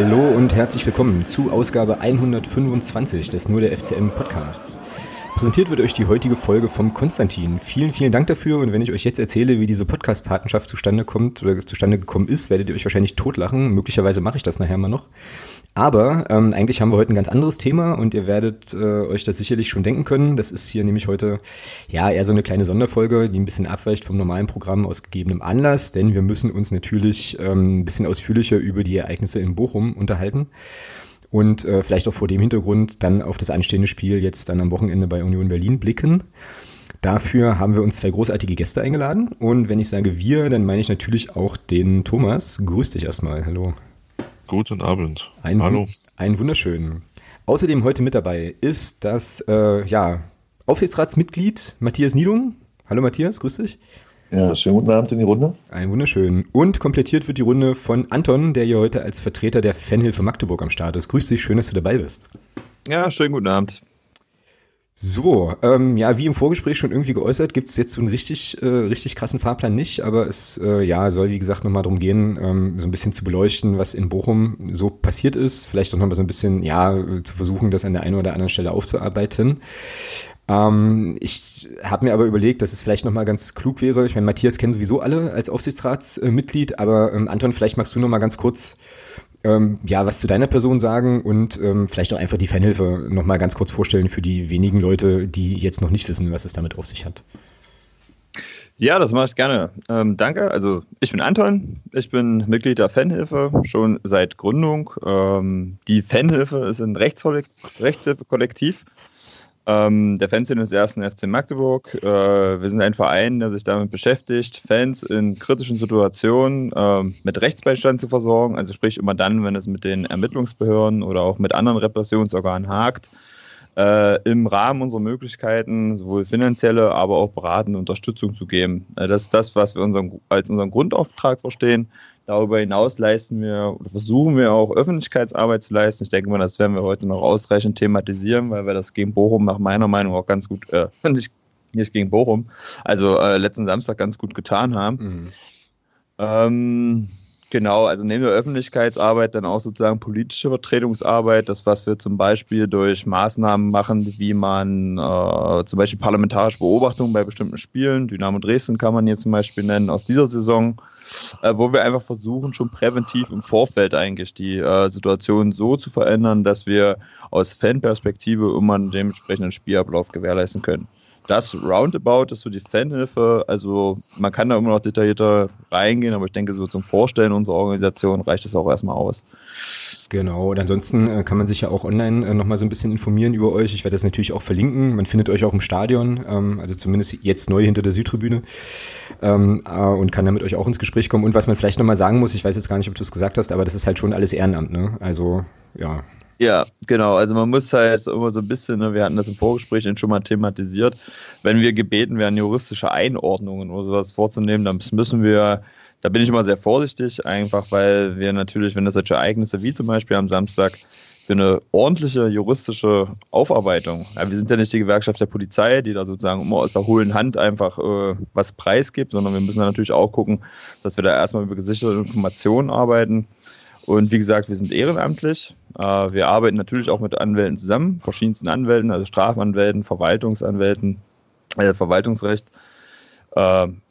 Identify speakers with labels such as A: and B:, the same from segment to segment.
A: Hallo und herzlich willkommen zu Ausgabe 125 des Nur der FCM Podcasts. Präsentiert wird euch die heutige Folge vom Konstantin. Vielen, vielen Dank dafür. Und wenn ich euch jetzt erzähle, wie diese Podcast-Patenschaft zustande kommt oder zustande gekommen ist, werdet ihr euch wahrscheinlich totlachen. Möglicherweise mache ich das nachher mal noch. Aber ähm, eigentlich haben wir heute ein ganz anderes Thema und ihr werdet äh, euch das sicherlich schon denken können. Das ist hier nämlich heute ja eher so eine kleine Sonderfolge, die ein bisschen abweicht vom normalen Programm aus gegebenem Anlass, denn wir müssen uns natürlich ähm, ein bisschen ausführlicher über die Ereignisse in Bochum unterhalten und äh, vielleicht auch vor dem Hintergrund dann auf das anstehende Spiel jetzt dann am Wochenende bei Union Berlin blicken. Dafür haben wir uns zwei großartige Gäste eingeladen und wenn ich sage wir, dann meine ich natürlich auch den Thomas. Grüß dich erstmal. Hallo.
B: Guten Abend.
A: Ein, Hallo. Einen wunderschönen. Außerdem heute mit dabei ist das äh, ja, Aufsichtsratsmitglied Matthias Niedung. Hallo Matthias, grüß dich.
C: Ja, schönen guten Abend in die Runde.
A: Ein wunderschön. Und komplettiert wird die Runde von Anton, der hier heute als Vertreter der Fanhilfe Magdeburg am Start ist. Grüß dich, schön, dass du dabei bist.
D: Ja, schönen guten Abend.
A: So, ähm, ja, wie im Vorgespräch schon irgendwie geäußert, gibt es jetzt so einen richtig, äh, richtig krassen Fahrplan nicht, aber es äh, ja soll wie gesagt nochmal darum gehen, ähm, so ein bisschen zu beleuchten, was in Bochum so passiert ist, vielleicht auch nochmal so ein bisschen, ja, zu versuchen, das an der einen oder anderen Stelle aufzuarbeiten. Ähm, ich habe mir aber überlegt, dass es vielleicht nochmal ganz klug wäre. Ich meine, Matthias kennen sowieso alle als Aufsichtsratsmitglied, aber ähm, Anton, vielleicht magst du nochmal ganz kurz ähm, ja, was zu deiner Person sagen und ähm, vielleicht auch einfach die Fanhilfe nochmal ganz kurz vorstellen für die wenigen Leute, die jetzt noch nicht wissen, was es damit auf sich hat.
D: Ja, das mache ich gerne. Ähm, danke. Also ich bin Anton, ich bin Mitglied der Fanhilfe schon seit Gründung. Ähm, die Fanhilfe ist ein Rechtshilfekollektiv ähm, der Fanszene des ersten FC Magdeburg. Äh, wir sind ein Verein, der sich damit beschäftigt, Fans in kritischen Situationen äh, mit Rechtsbeistand zu versorgen. Also sprich immer dann, wenn es mit den Ermittlungsbehörden oder auch mit anderen Repressionsorganen hakt. Äh, im Rahmen unserer Möglichkeiten sowohl finanzielle, aber auch beratende Unterstützung zu geben. Äh, das ist das, was wir unseren, als unseren Grundauftrag verstehen. Darüber hinaus leisten wir oder versuchen wir auch Öffentlichkeitsarbeit zu leisten. Ich denke mal, das werden wir heute noch ausreichend thematisieren, weil wir das gegen Bochum nach meiner Meinung auch ganz gut, äh, nicht, nicht gegen Bochum, also äh, letzten Samstag ganz gut getan haben. Mhm. Ähm, Genau, also neben der Öffentlichkeitsarbeit dann auch sozusagen politische Vertretungsarbeit, das was wir zum Beispiel durch Maßnahmen machen, wie man äh, zum Beispiel parlamentarische Beobachtung bei bestimmten Spielen, Dynamo Dresden kann man hier zum Beispiel nennen, aus dieser Saison, äh, wo wir einfach versuchen, schon präventiv im Vorfeld eigentlich die äh, Situation so zu verändern, dass wir aus Fanperspektive immer einen dementsprechenden Spielablauf gewährleisten können das Roundabout ist so die Fanhilfe. Also man kann da immer noch detaillierter reingehen, aber ich denke, so zum Vorstellen unserer Organisation reicht es auch erstmal aus.
A: Genau, und ansonsten äh, kann man sich ja auch online äh, nochmal so ein bisschen informieren über euch. Ich werde das natürlich auch verlinken. Man findet euch auch im Stadion, ähm, also zumindest jetzt neu hinter der Südtribüne ähm, äh, und kann da mit euch auch ins Gespräch kommen. Und was man vielleicht nochmal sagen muss, ich weiß jetzt gar nicht, ob du es gesagt hast, aber das ist halt schon alles Ehrenamt, ne? Also, ja,
D: ja, genau. Also man muss halt immer so ein bisschen, ne, wir hatten das im Vorgespräch schon mal thematisiert, wenn wir gebeten werden, juristische Einordnungen oder sowas vorzunehmen, dann müssen wir, da bin ich immer sehr vorsichtig, einfach weil wir natürlich, wenn das solche Ereignisse wie zum Beispiel am Samstag für eine ordentliche juristische Aufarbeitung, ja, wir sind ja nicht die Gewerkschaft der Polizei, die da sozusagen immer aus der hohlen Hand einfach äh, was preisgibt, sondern wir müssen natürlich auch gucken, dass wir da erstmal über gesicherte Informationen arbeiten und wie gesagt, wir sind ehrenamtlich. Äh, wir arbeiten natürlich auch mit Anwälten zusammen, verschiedensten Anwälten, also Strafanwälten, Verwaltungsanwälten, äh, Verwaltungsrecht.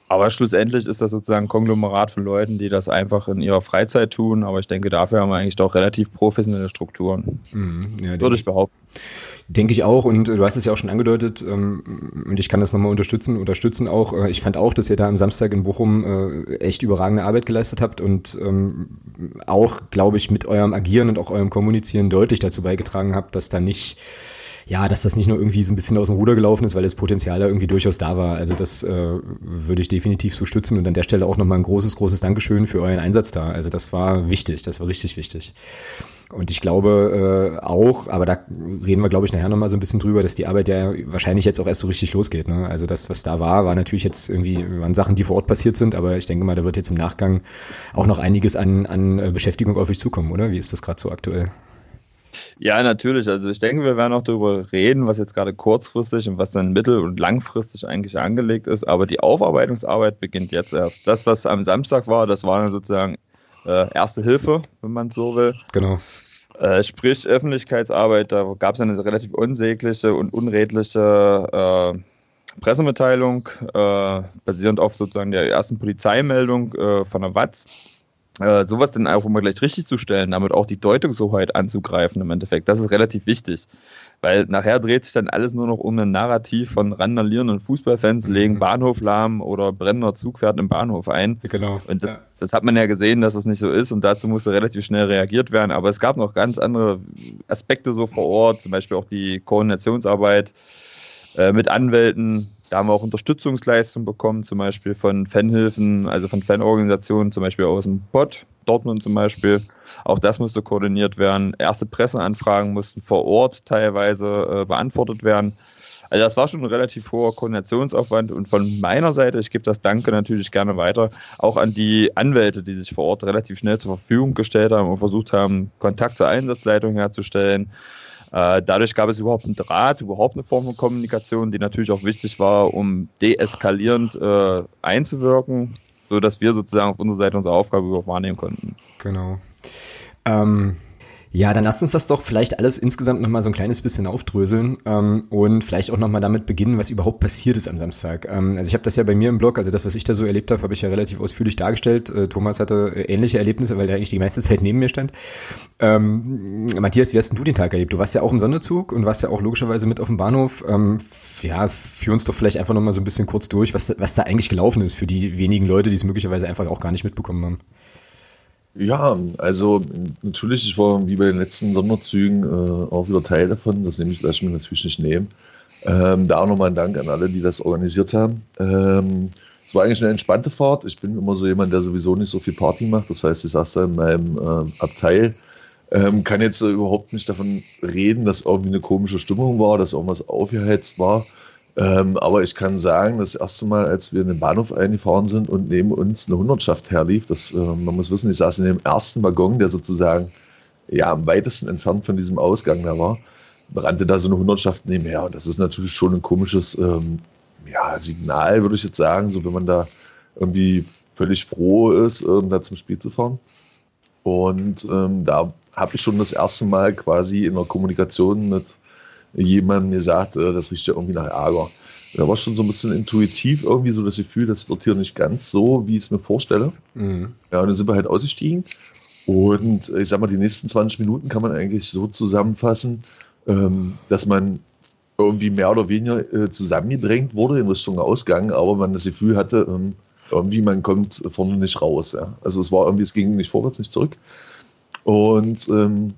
D: Aber schlussendlich ist das sozusagen ein Konglomerat von Leuten, die das einfach in ihrer Freizeit tun. Aber ich denke, dafür haben wir eigentlich doch relativ professionelle Strukturen. Mhm, ja, Würde ich behaupten.
A: Denke ich auch und du hast es ja auch schon angedeutet ähm, und ich kann das nochmal unterstützen, unterstützen auch. Äh, ich fand auch, dass ihr da am Samstag in Bochum äh, echt überragende Arbeit geleistet habt und ähm, auch, glaube ich, mit eurem Agieren und auch eurem Kommunizieren deutlich dazu beigetragen habt, dass da nicht ja, dass das nicht nur irgendwie so ein bisschen aus dem Ruder gelaufen ist, weil das Potenzial da irgendwie durchaus da war. Also das äh, würde ich definitiv so stützen und an der Stelle auch nochmal ein großes, großes Dankeschön für euren Einsatz da. Also das war wichtig, das war richtig wichtig. Und ich glaube äh, auch, aber da reden wir, glaube ich, nachher nochmal so ein bisschen drüber, dass die Arbeit ja wahrscheinlich jetzt auch erst so richtig losgeht. Ne? Also das, was da war, war natürlich jetzt irgendwie, waren Sachen, die vor Ort passiert sind, aber ich denke mal, da wird jetzt im Nachgang auch noch einiges an, an äh, Beschäftigung auf euch zukommen, oder? Wie ist das gerade so aktuell?
D: Ja, natürlich. Also ich denke, wir werden auch darüber reden, was jetzt gerade kurzfristig und was dann mittel- und langfristig eigentlich angelegt ist. Aber die Aufarbeitungsarbeit beginnt jetzt erst. Das, was am Samstag war, das war sozusagen äh, Erste Hilfe, wenn man so will.
A: Genau.
D: Äh, sprich Öffentlichkeitsarbeit, da gab es eine relativ unsägliche und unredliche äh, Pressemitteilung, äh, basierend auf sozusagen der ersten Polizeimeldung äh, von der Watz äh, sowas dann auch immer gleich richtig zu stellen, damit auch die Deutungshoheit anzugreifen im Endeffekt. Das ist relativ wichtig. Weil nachher dreht sich dann alles nur noch um ein Narrativ von randalierenden Fußballfans, mhm. legen Bahnhof lahm oder brennender Zug fährt im Bahnhof ein.
A: Genau.
D: Und das, ja. das hat man ja gesehen, dass das nicht so ist und dazu musste relativ schnell reagiert werden. Aber es gab noch ganz andere Aspekte so vor Ort, zum Beispiel auch die Koordinationsarbeit äh, mit Anwälten, da haben wir auch Unterstützungsleistungen bekommen, zum Beispiel von Fanhilfen, also von Fanorganisationen, zum Beispiel aus dem Pott, Dortmund zum Beispiel. Auch das musste koordiniert werden. Erste Presseanfragen mussten vor Ort teilweise äh, beantwortet werden. Also das war schon ein relativ hoher Koordinationsaufwand und von meiner Seite, ich gebe das Danke natürlich gerne weiter, auch an die Anwälte, die sich vor Ort relativ schnell zur Verfügung gestellt haben und versucht haben, Kontakt zur Einsatzleitung herzustellen, äh, dadurch gab es überhaupt einen Draht, überhaupt eine Form von Kommunikation, die natürlich auch wichtig war, um deeskalierend äh, einzuwirken, sodass wir sozusagen auf unserer Seite unsere Aufgabe überhaupt wahrnehmen konnten.
A: Genau. Ähm, ja, dann lasst uns das doch vielleicht alles insgesamt nochmal so ein kleines bisschen aufdröseln ähm, und vielleicht auch nochmal damit beginnen, was überhaupt passiert ist am Samstag. Ähm, also ich habe das ja bei mir im Blog, also das, was ich da so erlebt habe, habe ich ja relativ ausführlich dargestellt. Äh, Thomas hatte äh, ähnliche Erlebnisse, weil der eigentlich die meiste Zeit neben mir stand. Ähm, Matthias, wie hast denn du den Tag erlebt? Du warst ja auch im Sonderzug und warst ja auch logischerweise mit auf dem Bahnhof. Ähm, ja, führ uns doch vielleicht einfach nochmal so ein bisschen kurz durch, was, was da eigentlich gelaufen ist für die wenigen Leute, die es möglicherweise einfach auch gar nicht mitbekommen haben.
C: Ja, also natürlich, ich war wie bei den letzten Sonderzügen äh, auch wieder Teil davon. Das nehme ich, lasse ich mir natürlich nicht nehmen. Ähm, da auch nochmal ein Dank an alle, die das organisiert haben. Ähm, es war eigentlich eine entspannte Fahrt. Ich bin immer so jemand, der sowieso nicht so viel Party macht. Das heißt, ich saß da in meinem äh, Abteil. Ähm, kann jetzt äh, überhaupt nicht davon reden, dass irgendwie eine komische Stimmung war, dass irgendwas aufgeheizt war. Ähm, aber ich kann sagen, das erste Mal, als wir in den Bahnhof eingefahren sind und neben uns eine Hundertschaft herlief, das, äh, man muss wissen, ich saß in dem ersten Waggon, der sozusagen ja am weitesten entfernt von diesem Ausgang da war, brannte da so eine Hundertschaft nebenher. Und das ist natürlich schon ein komisches ähm, ja, Signal, würde ich jetzt sagen, so wenn man da irgendwie völlig froh ist, ähm, da zum Spiel zu fahren. Und ähm, da habe ich schon das erste Mal quasi in der Kommunikation mit jemandem gesagt, äh, das riecht ja irgendwie nach Ärger. Da war schon so ein bisschen intuitiv irgendwie so das Gefühl, das wird hier nicht ganz so, wie ich es mir vorstelle. Mhm. Ja, und dann sind wir halt ausgestiegen. Und ich sag mal, die nächsten 20 Minuten kann man eigentlich so zusammenfassen, ähm, dass man irgendwie mehr oder weniger äh, zusammengedrängt wurde in Richtung Ausgang, aber man das Gefühl hatte, ähm, irgendwie man kommt vorne nicht raus. Ja. Also es war irgendwie, es ging nicht vorwärts, nicht zurück. Und ähm,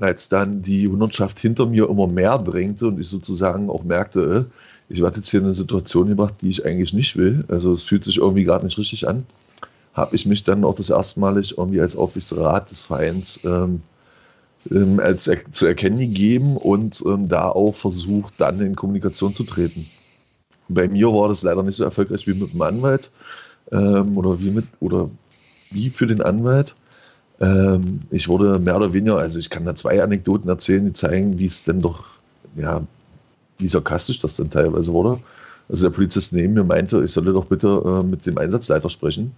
C: als dann die Hundertschaft hinter mir immer mehr drängte und ich sozusagen auch merkte, äh, ich werde jetzt hier in eine Situation gebracht, die ich eigentlich nicht will. Also es fühlt sich irgendwie gerade nicht richtig an. Habe ich mich dann auch das erste Mal irgendwie als Aufsichtsrat des Vereins ähm, ähm, als er, zu erkennen gegeben und ähm, da auch versucht, dann in Kommunikation zu treten. Bei mir war das leider nicht so erfolgreich wie mit dem Anwalt ähm, oder wie mit oder wie für den Anwalt. Ähm, ich wurde mehr oder weniger, also ich kann da zwei Anekdoten erzählen, die zeigen, wie es denn doch, ja, wie sarkastisch das denn teilweise wurde. Also der Polizist neben mir meinte, ich solle doch bitte äh, mit dem Einsatzleiter sprechen.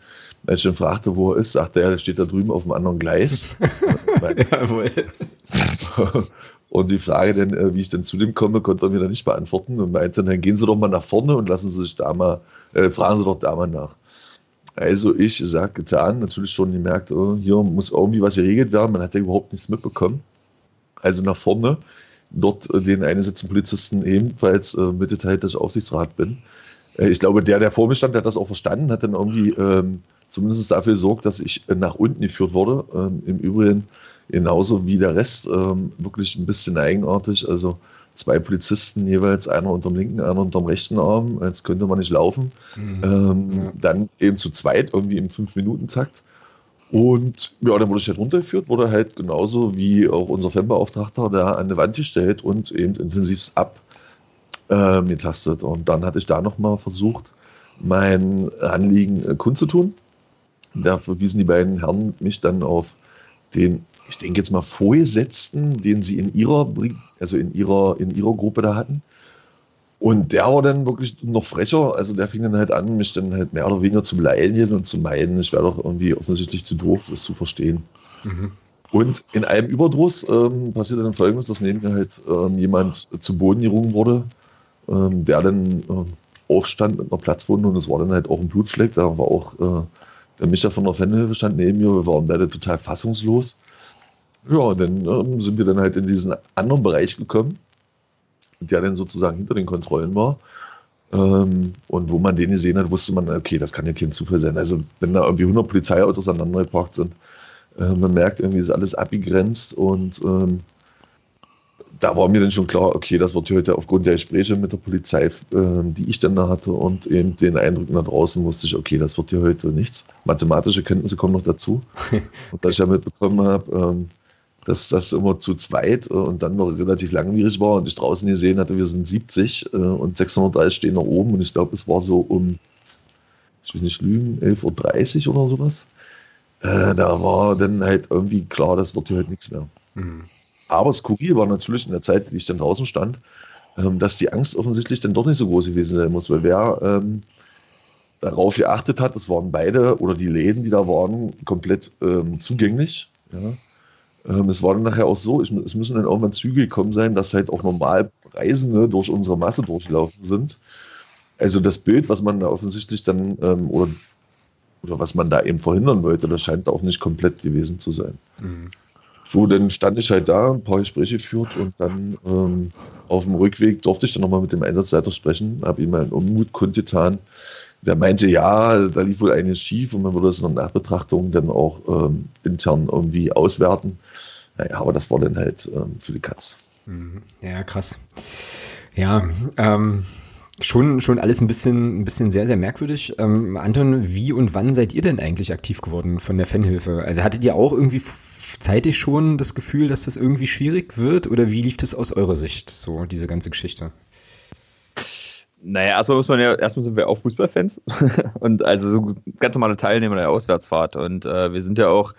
C: Als ich dann fragte, wo er ist, sagte er, er steht da drüben auf dem anderen Gleis. Jawohl. und die Frage denn, äh, wie ich denn zu dem komme, konnte er mir dann nicht beantworten und meinte, dann gehen Sie doch mal nach vorne und lassen Sie sich da mal, äh, fragen Sie doch da mal nach. Also ich sag getan, natürlich schon gemerkt, oh, hier muss irgendwie was geregelt werden. Man hat ja überhaupt nichts mitbekommen. Also nach vorne, dort äh, den eingesetzten Polizisten ebenfalls äh, mitgeteilt, dass ich Aufsichtsrat bin. Äh, ich glaube, der, der vor mir stand, hat das auch verstanden, hat dann irgendwie ähm, zumindest dafür gesorgt, dass ich äh, nach unten geführt wurde. Ähm, Im Übrigen genauso wie der Rest, ähm, wirklich ein bisschen eigenartig. Also zwei Polizisten jeweils, einer unterm linken, einer unterm rechten Arm, als könnte man nicht laufen. Mhm. Ähm, ja. Dann eben zu zweit, irgendwie im Fünf-Minuten-Takt. Und ja, dann wurde ich halt runtergeführt, wurde halt genauso wie auch unser Fanbeauftragter da an die Wand gestellt und eben intensiv ab äh, getastet. Und dann hatte ich da nochmal versucht, mein Anliegen äh, kundzutun. Da verwiesen die beiden Herren mich dann auf den ich denke jetzt mal, Vorgesetzten, den sie in ihrer, also in ihrer, in ihrer Gruppe da hatten. Und der war dann wirklich noch frecher. Also der fing dann halt an, mich dann halt mehr oder weniger zu beleidigen und zu meinen, ich wäre doch irgendwie offensichtlich zu doof, das zu verstehen. Mhm. Und in einem Überdruss ähm, passierte dann folgendes, dass neben mir halt ähm, jemand zu Boden gerungen wurde, ähm, der dann äh, aufstand mit einer Platzwunde und es war dann halt auch ein Blutfleck. Da war auch äh, der Micha von der Fanhilfe stand neben mir, wir waren beide total fassungslos. Ja, und dann ähm, sind wir dann halt in diesen anderen Bereich gekommen, der dann sozusagen hinter den Kontrollen war. Ähm, und wo man den gesehen hat, wusste man, okay, das kann ja kein Zufall sein. Also, wenn da irgendwie 100 Polizeiautos aneinander sind, äh, man merkt, irgendwie ist alles abgegrenzt und ähm, da war mir dann schon klar, okay, das wird heute aufgrund der Gespräche mit der Polizei, äh, die ich dann da hatte und eben den Eindrücken da draußen, wusste ich, okay, das wird hier heute nichts. Mathematische Kenntnisse kommen noch dazu. und dass ich ja mitbekommen habe, ähm, dass das immer zu zweit äh, und dann noch relativ langwierig war und ich draußen gesehen hatte, wir sind 70 äh, und 630 stehen da oben und ich glaube, es war so um, ich will nicht lügen, 11.30 Uhr oder sowas. Äh, da war dann halt irgendwie klar, das wird hier heute nichts mehr. Mhm. Aber skurril war natürlich in der Zeit, die ich dann draußen stand, ähm, dass die Angst offensichtlich dann doch nicht so groß gewesen sein muss, weil wer ähm, darauf geachtet hat, das waren beide oder die Läden, die da waren, komplett ähm, zugänglich. Ja. Ähm, es war dann nachher auch so, ich, es müssen dann irgendwann Züge gekommen sein, dass halt auch normal Reisende durch unsere Masse durchlaufen sind. Also das Bild, was man da offensichtlich dann ähm, oder, oder was man da eben verhindern wollte, das scheint auch nicht komplett gewesen zu sein. Mhm. So, dann stand ich halt da, ein paar Gespräche geführt und dann ähm, auf dem Rückweg durfte ich dann nochmal mit dem Einsatzleiter sprechen, habe ihm meinen Unmut kundgetan. Der meinte, ja, da lief wohl einiges schief und man würde es in der Nachbetrachtung dann auch ähm, intern irgendwie auswerten. Naja, aber das war dann halt ähm, für die Katz.
A: Mhm. Ja, krass. Ja, ähm, schon, schon alles ein bisschen, ein bisschen sehr, sehr merkwürdig. Ähm, Anton, wie und wann seid ihr denn eigentlich aktiv geworden von der Fanhilfe? Also hattet ihr auch irgendwie zeitig schon das Gefühl, dass das irgendwie schwierig wird oder wie lief das aus eurer Sicht, so diese ganze Geschichte?
D: Naja, erstmal muss man ja, erstmal sind wir auch Fußballfans und also so ganz normale Teilnehmer der Auswärtsfahrt und äh, wir sind ja auch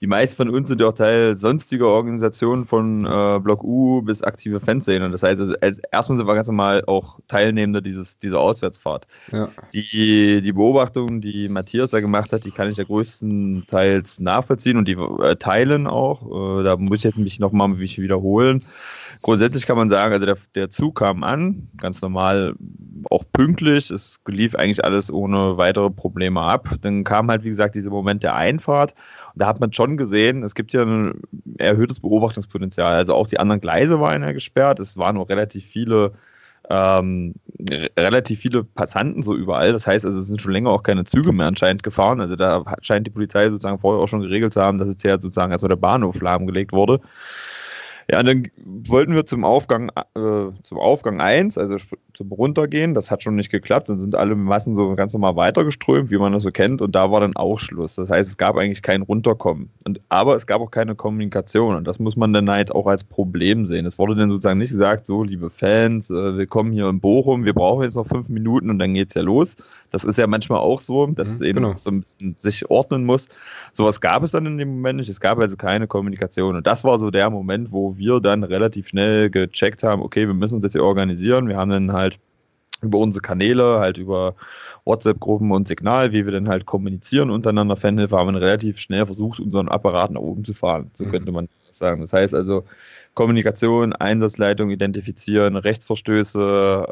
D: die meisten von uns sind ja auch Teil sonstiger Organisationen von äh, Block U bis aktive Fanszene. Das heißt, also, als, erstmal sind wir ganz normal auch Teilnehmer dieses, dieser Auswärtsfahrt. Ja. Die, die Beobachtungen, die Matthias da gemacht hat, die kann ich ja größtenteils nachvollziehen und die äh, teilen auch. Äh, da muss ich jetzt mich nochmal wiederholen. Grundsätzlich kann man sagen, also der, der Zug kam an, ganz normal, auch pünktlich. Es lief eigentlich alles ohne weitere Probleme ab. Dann kam halt, wie gesagt, dieser Moment der Einfahrt da hat man schon gesehen, es gibt ja ein erhöhtes Beobachtungspotenzial. Also auch die anderen Gleise waren ja gesperrt. Es waren noch relativ viele, ähm, relativ viele Passanten so überall. Das heißt, also es sind schon länger auch keine Züge mehr anscheinend gefahren. Also da scheint die Polizei sozusagen vorher auch schon geregelt zu haben, dass jetzt ja sozusagen erstmal der Bahnhof lahmgelegt wurde. Ja, dann wollten wir zum Aufgang, äh, zum Aufgang 1, also zum Runtergehen. Das hat schon nicht geklappt. Dann sind alle Massen so ganz normal weitergeströmt, wie man das so kennt. Und da war dann auch Schluss. Das heißt, es gab eigentlich kein Runterkommen. Und, aber es gab auch keine Kommunikation. Und das muss man dann halt auch als Problem sehen. Es wurde dann sozusagen nicht gesagt, so, liebe Fans, äh, willkommen hier in Bochum, wir brauchen jetzt noch fünf Minuten und dann geht's ja los. Das ist ja manchmal auch so, dass mhm, es eben genau. so ein bisschen sich ordnen muss. Sowas gab es dann in dem Moment nicht. Es gab also keine Kommunikation. Und das war so der Moment, wo wir dann relativ schnell gecheckt haben, okay, wir müssen uns jetzt hier organisieren. Wir haben dann halt über unsere Kanäle, halt über WhatsApp-Gruppen und Signal, wie wir dann halt kommunizieren untereinander, Fanhilfe, haben wir relativ schnell versucht, unseren Apparat nach oben zu fahren. So mhm. könnte man sagen. Das heißt also, Kommunikation, Einsatzleitung identifizieren, Rechtsverstöße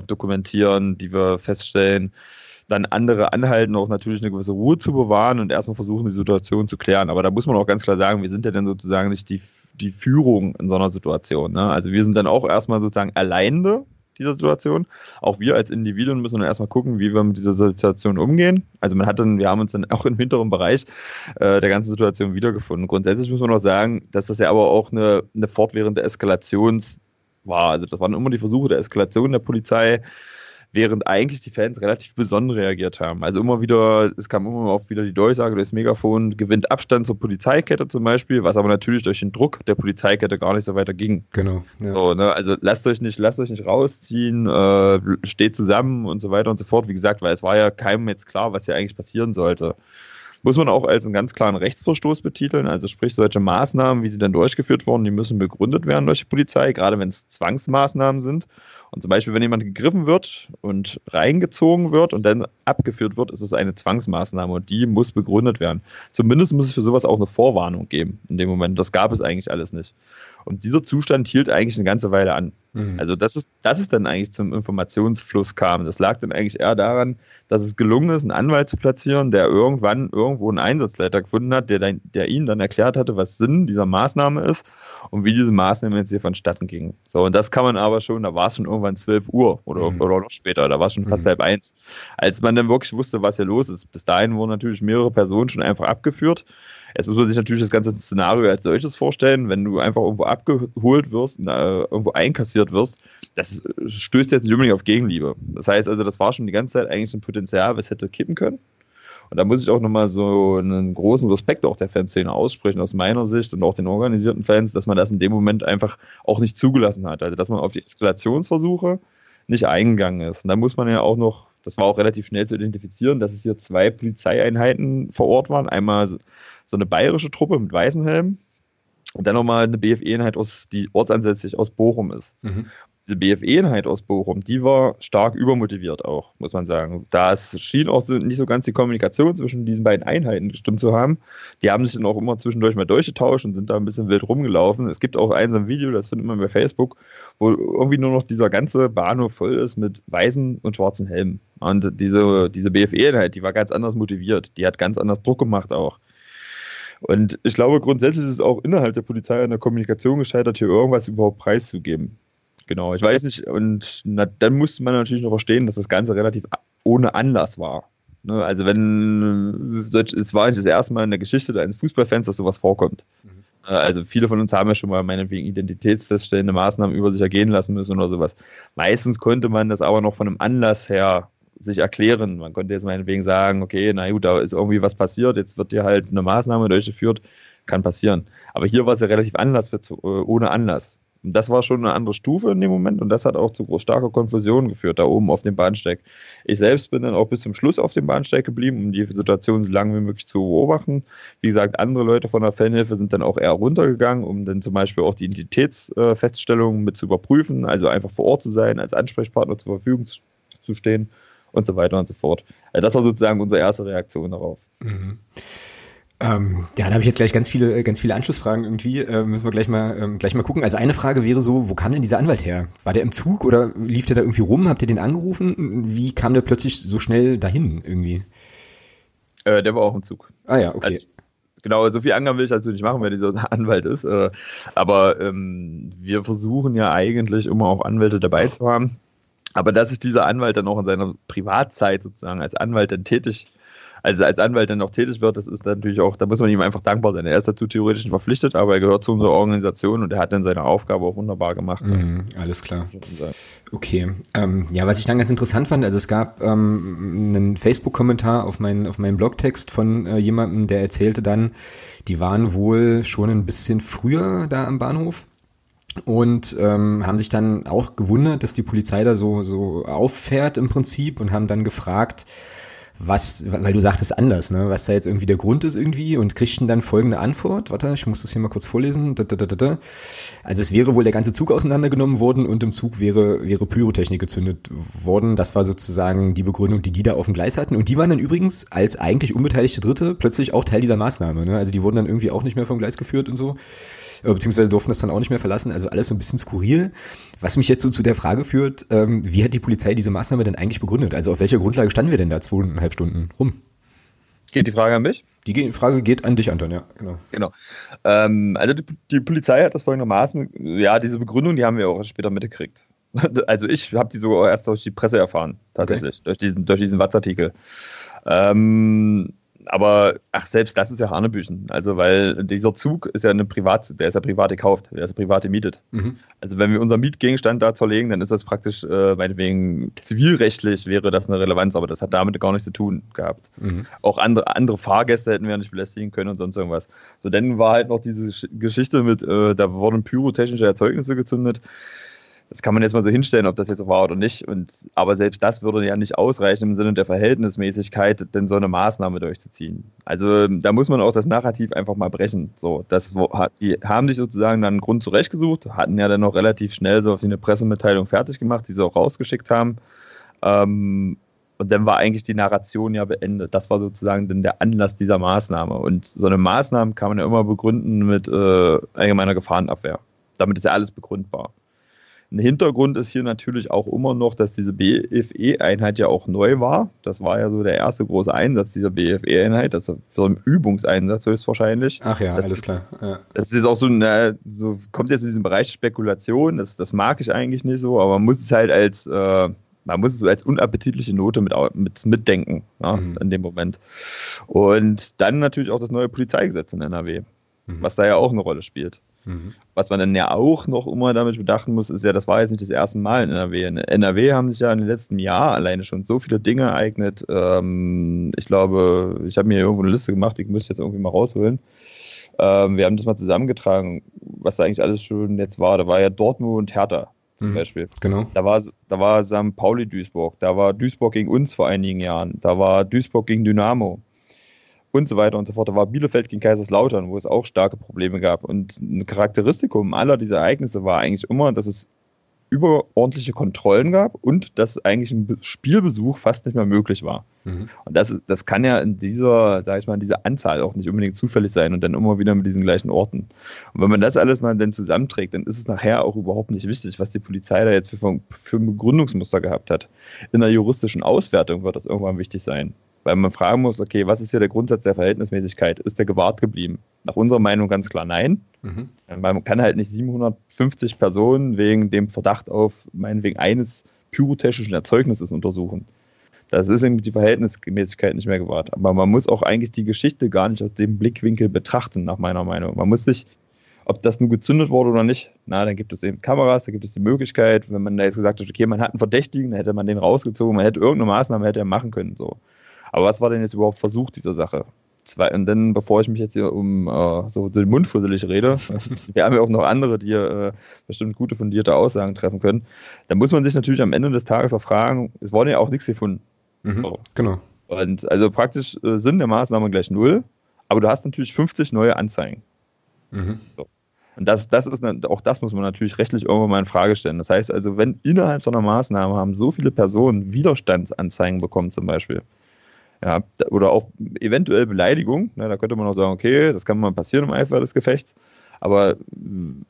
D: äh, dokumentieren, die wir feststellen, dann andere anhalten, auch natürlich eine gewisse Ruhe zu bewahren und erstmal versuchen, die Situation zu klären. Aber da muss man auch ganz klar sagen, wir sind ja dann sozusagen nicht die, die Führung in so einer Situation. Ne? Also wir sind dann auch erstmal sozusagen alleine dieser Situation. Auch wir als Individuen müssen dann erstmal gucken, wie wir mit dieser Situation umgehen. Also man hat dann, wir haben uns dann auch im hinteren Bereich äh, der ganzen Situation wiedergefunden. Grundsätzlich muss man auch sagen, dass das ja aber auch eine, eine fortwährende Eskalation war. Also das waren immer die Versuche der Eskalation der Polizei, während eigentlich die Fans relativ besonnen reagiert haben. Also immer wieder, es kam immer auch wieder die Durchsage, das Megafon gewinnt Abstand zur Polizeikette zum Beispiel, was aber natürlich durch den Druck der Polizeikette gar nicht so weiter ging.
A: Genau.
D: Ja. So, ne? Also lasst euch nicht, lasst euch nicht rausziehen, äh, steht zusammen und so weiter und so fort. Wie gesagt, weil es war ja keinem jetzt klar, was hier eigentlich passieren sollte muss man auch als einen ganz klaren Rechtsverstoß betiteln. Also sprich, solche Maßnahmen, wie sie dann durchgeführt wurden, die müssen begründet werden durch die Polizei, gerade wenn es Zwangsmaßnahmen sind. Und zum Beispiel, wenn jemand gegriffen wird und reingezogen wird und dann abgeführt wird, ist es eine Zwangsmaßnahme und die muss begründet werden. Zumindest muss es für sowas auch eine Vorwarnung geben in dem Moment. Das gab es eigentlich alles nicht. Und dieser Zustand hielt eigentlich eine ganze Weile an. Mhm. Also das ist, das ist dann eigentlich zum Informationsfluss kam. Das lag dann eigentlich eher daran, dass es gelungen ist, einen Anwalt zu platzieren, der irgendwann irgendwo einen Einsatzleiter gefunden hat, der, dann, der ihnen dann erklärt hatte, was Sinn dieser Maßnahme ist und wie diese Maßnahme jetzt hier vonstatten ging. So, und das kann man aber schon, da war es schon irgendwann 12 Uhr oder, mhm. oder noch später, da war es schon fast mhm. halb eins, als man dann wirklich wusste, was hier los ist. Bis dahin wurden natürlich mehrere Personen schon einfach abgeführt. Jetzt muss man sich natürlich das ganze Szenario als solches vorstellen, wenn du einfach irgendwo abgeholt wirst, äh, irgendwo einkassiert wirst, das stößt jetzt nicht unbedingt auf Gegenliebe. Das heißt also, das war schon die ganze Zeit eigentlich ein Potenzial, was hätte kippen können. Und da muss ich auch nochmal so einen großen Respekt auch der Fanszene aussprechen, aus meiner Sicht und auch den organisierten Fans, dass man das in dem Moment einfach auch nicht zugelassen hat. Also, dass man auf die Eskalationsversuche nicht eingegangen ist. Und da muss man ja auch noch, das war auch relativ schnell zu identifizieren, dass es hier zwei Polizeieinheiten vor Ort waren. Einmal so eine bayerische Truppe mit weißen Helmen und dann nochmal eine BFE-Einheit, die ortsansässig aus Bochum ist. Mhm diese BFE-Einheit aus Bochum, die war stark übermotiviert auch, muss man sagen. Da es schien auch so, nicht so ganz die Kommunikation zwischen diesen beiden Einheiten gestimmt zu haben. Die haben sich dann auch immer zwischendurch mal durchgetauscht und sind da ein bisschen wild rumgelaufen. Es gibt auch eins im Video, das findet man bei Facebook, wo irgendwie nur noch dieser ganze Bahnhof voll ist mit weißen und schwarzen Helmen. Und diese, diese BFE-Einheit, die war ganz anders motiviert. Die hat ganz anders Druck gemacht auch. Und ich glaube, grundsätzlich ist es auch innerhalb der Polizei an der Kommunikation gescheitert, hier irgendwas überhaupt preiszugeben. Genau, ich weiß nicht. Und na, dann musste man natürlich noch verstehen, dass das Ganze relativ ohne Anlass war. Ne? Also wenn es war nicht das erste Mal in der Geschichte eines Fußballfans, dass sowas vorkommt. Mhm. Äh, also viele von uns haben ja schon mal meinetwegen identitätsfeststellende Maßnahmen über sich ergehen lassen müssen oder sowas. Meistens konnte man das aber noch von einem Anlass her sich erklären. Man konnte jetzt meinetwegen sagen, okay, na gut, da ist irgendwie was passiert, jetzt wird dir halt eine Maßnahme durchgeführt, kann passieren. Aber hier war es ja relativ Anlass, ohne Anlass. Und das war schon eine andere Stufe in dem Moment und das hat auch zu starker Konfusion geführt, da oben auf dem Bahnsteig. Ich selbst bin dann auch bis zum Schluss auf dem Bahnsteig geblieben, um die Situation so lange wie möglich zu beobachten. Wie gesagt, andere Leute von der Fanhilfe sind dann auch eher runtergegangen, um dann zum Beispiel auch die Identitätsfeststellungen mit zu überprüfen, also einfach vor Ort zu sein, als Ansprechpartner zur Verfügung zu stehen und so weiter und so fort. Also das war sozusagen unsere erste Reaktion darauf. Mhm.
A: Ähm, ja, da habe ich jetzt gleich ganz viele, ganz viele Anschlussfragen irgendwie. Äh, müssen wir gleich mal, ähm, gleich mal gucken. Also eine Frage wäre so, wo kam denn dieser Anwalt her? War der im Zug oder lief der da irgendwie rum? Habt ihr den angerufen? Wie kam der plötzlich so schnell dahin irgendwie?
D: Äh, der war auch im Zug.
A: Ah ja, okay. Also,
D: genau, so viel Angaben will ich dazu nicht machen, wer dieser Anwalt ist. Äh, aber ähm, wir versuchen ja eigentlich immer auch Anwälte dabei zu haben. Aber dass sich dieser Anwalt dann auch in seiner Privatzeit sozusagen als Anwalt dann tätig also als Anwalt dann noch tätig wird, das ist natürlich auch, da muss man ihm einfach dankbar sein. Er ist dazu theoretisch nicht verpflichtet, aber er gehört zu unserer Organisation und er hat dann seine Aufgabe auch wunderbar gemacht.
A: Mhm, alles klar. Okay. Ähm, ja, was ich dann ganz interessant fand, also es gab ähm, einen Facebook-Kommentar auf meinen, auf meinen Blogtext von äh, jemandem, der erzählte dann, die waren wohl schon ein bisschen früher da am Bahnhof und ähm, haben sich dann auch gewundert, dass die Polizei da so so auffährt im Prinzip und haben dann gefragt, was, weil du sagtest anders, ne, was da jetzt irgendwie der Grund ist irgendwie und kriegten dann folgende Antwort. Warte, ich muss das hier mal kurz vorlesen. Also es wäre wohl der ganze Zug auseinandergenommen worden und im Zug wäre, wäre Pyrotechnik gezündet worden. Das war sozusagen die Begründung, die die da auf dem Gleis hatten. Und die waren dann übrigens als eigentlich unbeteiligte Dritte plötzlich auch Teil dieser Maßnahme. Ne? Also die wurden dann irgendwie auch nicht mehr vom Gleis geführt und so. Äh, beziehungsweise durften das dann auch nicht mehr verlassen. Also alles so ein bisschen skurril. Was mich jetzt so zu der Frage führt, ähm, wie hat die Polizei diese Maßnahme denn eigentlich begründet? Also auf welcher Grundlage standen wir denn da zweieinhalb Stunden rum?
D: Geht die Frage an mich?
A: Die Frage geht an dich, Anton, ja,
D: genau. Genau. Ähm, also die, die, Polizei hat das folgendermaßen, ja, diese Begründung, die haben wir auch später mitgekriegt. Also ich habe die sogar erst durch die Presse erfahren, tatsächlich, okay. durch diesen, durch diesen Watz-Artikel. Ähm, aber ach, selbst das ist ja Hanebüchen. Also, weil dieser Zug ist ja eine Privat, der ist ja privat gekauft, der ist ja privat gemietet. Mhm. Also, wenn wir unseren Mietgegenstand da zerlegen, dann ist das praktisch, äh, meinetwegen zivilrechtlich wäre das eine Relevanz, aber das hat damit gar nichts zu tun gehabt. Mhm. Auch andere, andere Fahrgäste hätten wir nicht belästigen können und sonst irgendwas. So, dann war halt noch diese Geschichte mit, äh, da wurden pyrotechnische Erzeugnisse gezündet Das kann man jetzt mal so hinstellen, ob das jetzt war oder nicht. Und, aber selbst das würde ja nicht ausreichen im Sinne der Verhältnismäßigkeit, denn so eine Maßnahme durchzuziehen. Also da muss man auch das Narrativ einfach mal brechen. So, das, die haben sich sozusagen dann einen Grund zurechtgesucht, hatten ja dann noch relativ schnell so eine Pressemitteilung fertig gemacht, die sie auch rausgeschickt haben. Ähm, und dann war eigentlich die Narration ja beendet. Das war sozusagen dann der Anlass dieser Maßnahme. Und so eine Maßnahme kann man ja immer begründen mit äh, allgemeiner Gefahrenabwehr. Damit ist ja alles begründbar. Ein Hintergrund ist hier natürlich auch immer noch, dass diese BFE-Einheit ja auch neu war. Das war ja so der erste große Einsatz dieser BFE-Einheit, das für einen Übungseinsatz höchstwahrscheinlich.
A: Ach ja,
D: das
A: alles klar. Ja.
D: Das ist auch so, eine, so, kommt jetzt in diesen Bereich Spekulation, das, das mag ich eigentlich nicht so, aber man muss es halt als, äh, man muss es so als unappetitliche Note mit, mit mitdenken ja, mhm. in dem Moment. Und dann natürlich auch das neue Polizeigesetz in NRW, mhm. was da ja auch eine Rolle spielt. Mhm. Was man dann ja auch noch immer damit bedachten muss, ist ja, das war jetzt nicht das erste Mal in NRW. In NRW haben sich ja in den letzten Jahren alleine schon so viele Dinge ereignet. Ähm, ich glaube, ich habe mir irgendwo eine Liste gemacht, die müsste ich jetzt irgendwie mal rausholen. Ähm, wir haben das mal zusammengetragen, was da eigentlich alles schon jetzt war. Da war ja Dortmund und Hertha zum mhm, Beispiel.
A: Genau.
D: Da war, da war St. Pauli Duisburg, da war Duisburg gegen uns vor einigen Jahren, da war Duisburg gegen Dynamo und so weiter und so fort. Da war Bielefeld gegen Kaiserslautern, wo es auch starke Probleme gab. Und ein Charakteristikum aller dieser Ereignisse war eigentlich immer, dass es überordentliche Kontrollen gab und dass eigentlich ein Spielbesuch fast nicht mehr möglich war. Mhm. Und das, das kann ja in dieser, sag ich mal, in dieser Anzahl auch nicht unbedingt zufällig sein und dann immer wieder mit diesen gleichen Orten. Und wenn man das alles mal dann zusammenträgt, dann ist es nachher auch überhaupt nicht wichtig, was die Polizei da jetzt für, für ein Begründungsmuster gehabt hat. In der juristischen Auswertung wird das irgendwann wichtig sein. Weil man fragen muss, okay, was ist hier der Grundsatz der Verhältnismäßigkeit? Ist der gewahrt geblieben? Nach unserer Meinung ganz klar nein. Mhm. Weil man kann halt nicht 750 Personen wegen dem Verdacht auf meinetwegen eines pyrotechnischen Erzeugnisses untersuchen. Das ist eben die Verhältnismäßigkeit nicht mehr gewahrt. Aber man muss auch eigentlich die Geschichte gar nicht aus dem Blickwinkel betrachten, nach meiner Meinung. Man muss sich, ob das nun gezündet wurde oder nicht, na, dann gibt es eben Kameras, da gibt es die Möglichkeit, wenn man da jetzt gesagt hat, okay, man hat einen Verdächtigen, dann hätte man den rausgezogen, man hätte irgendeine Maßnahme hätte er machen können. So. Aber was war denn jetzt überhaupt Versuch dieser Sache? Zwei, und dann, bevor ich mich jetzt hier um äh, so den Mund fusselig rede, wir haben ja auch noch andere, die äh, bestimmt gute fundierte Aussagen treffen können, dann muss man sich natürlich am Ende des Tages auch fragen, es wurde ja auch nichts gefunden.
A: Mhm, so. Genau.
D: Und also praktisch äh, Sinn der Maßnahme gleich null, aber du hast natürlich 50 neue Anzeigen. Mhm. So. Und das, das ist auch das muss man natürlich rechtlich irgendwann mal in Frage stellen. Das heißt also, wenn innerhalb so einer Maßnahme haben so viele Personen Widerstandsanzeigen bekommen, zum Beispiel, ja, oder auch eventuell Beleidigung. Ne, da könnte man auch sagen, okay, das kann mal passieren im Eifer des Gefechts. Aber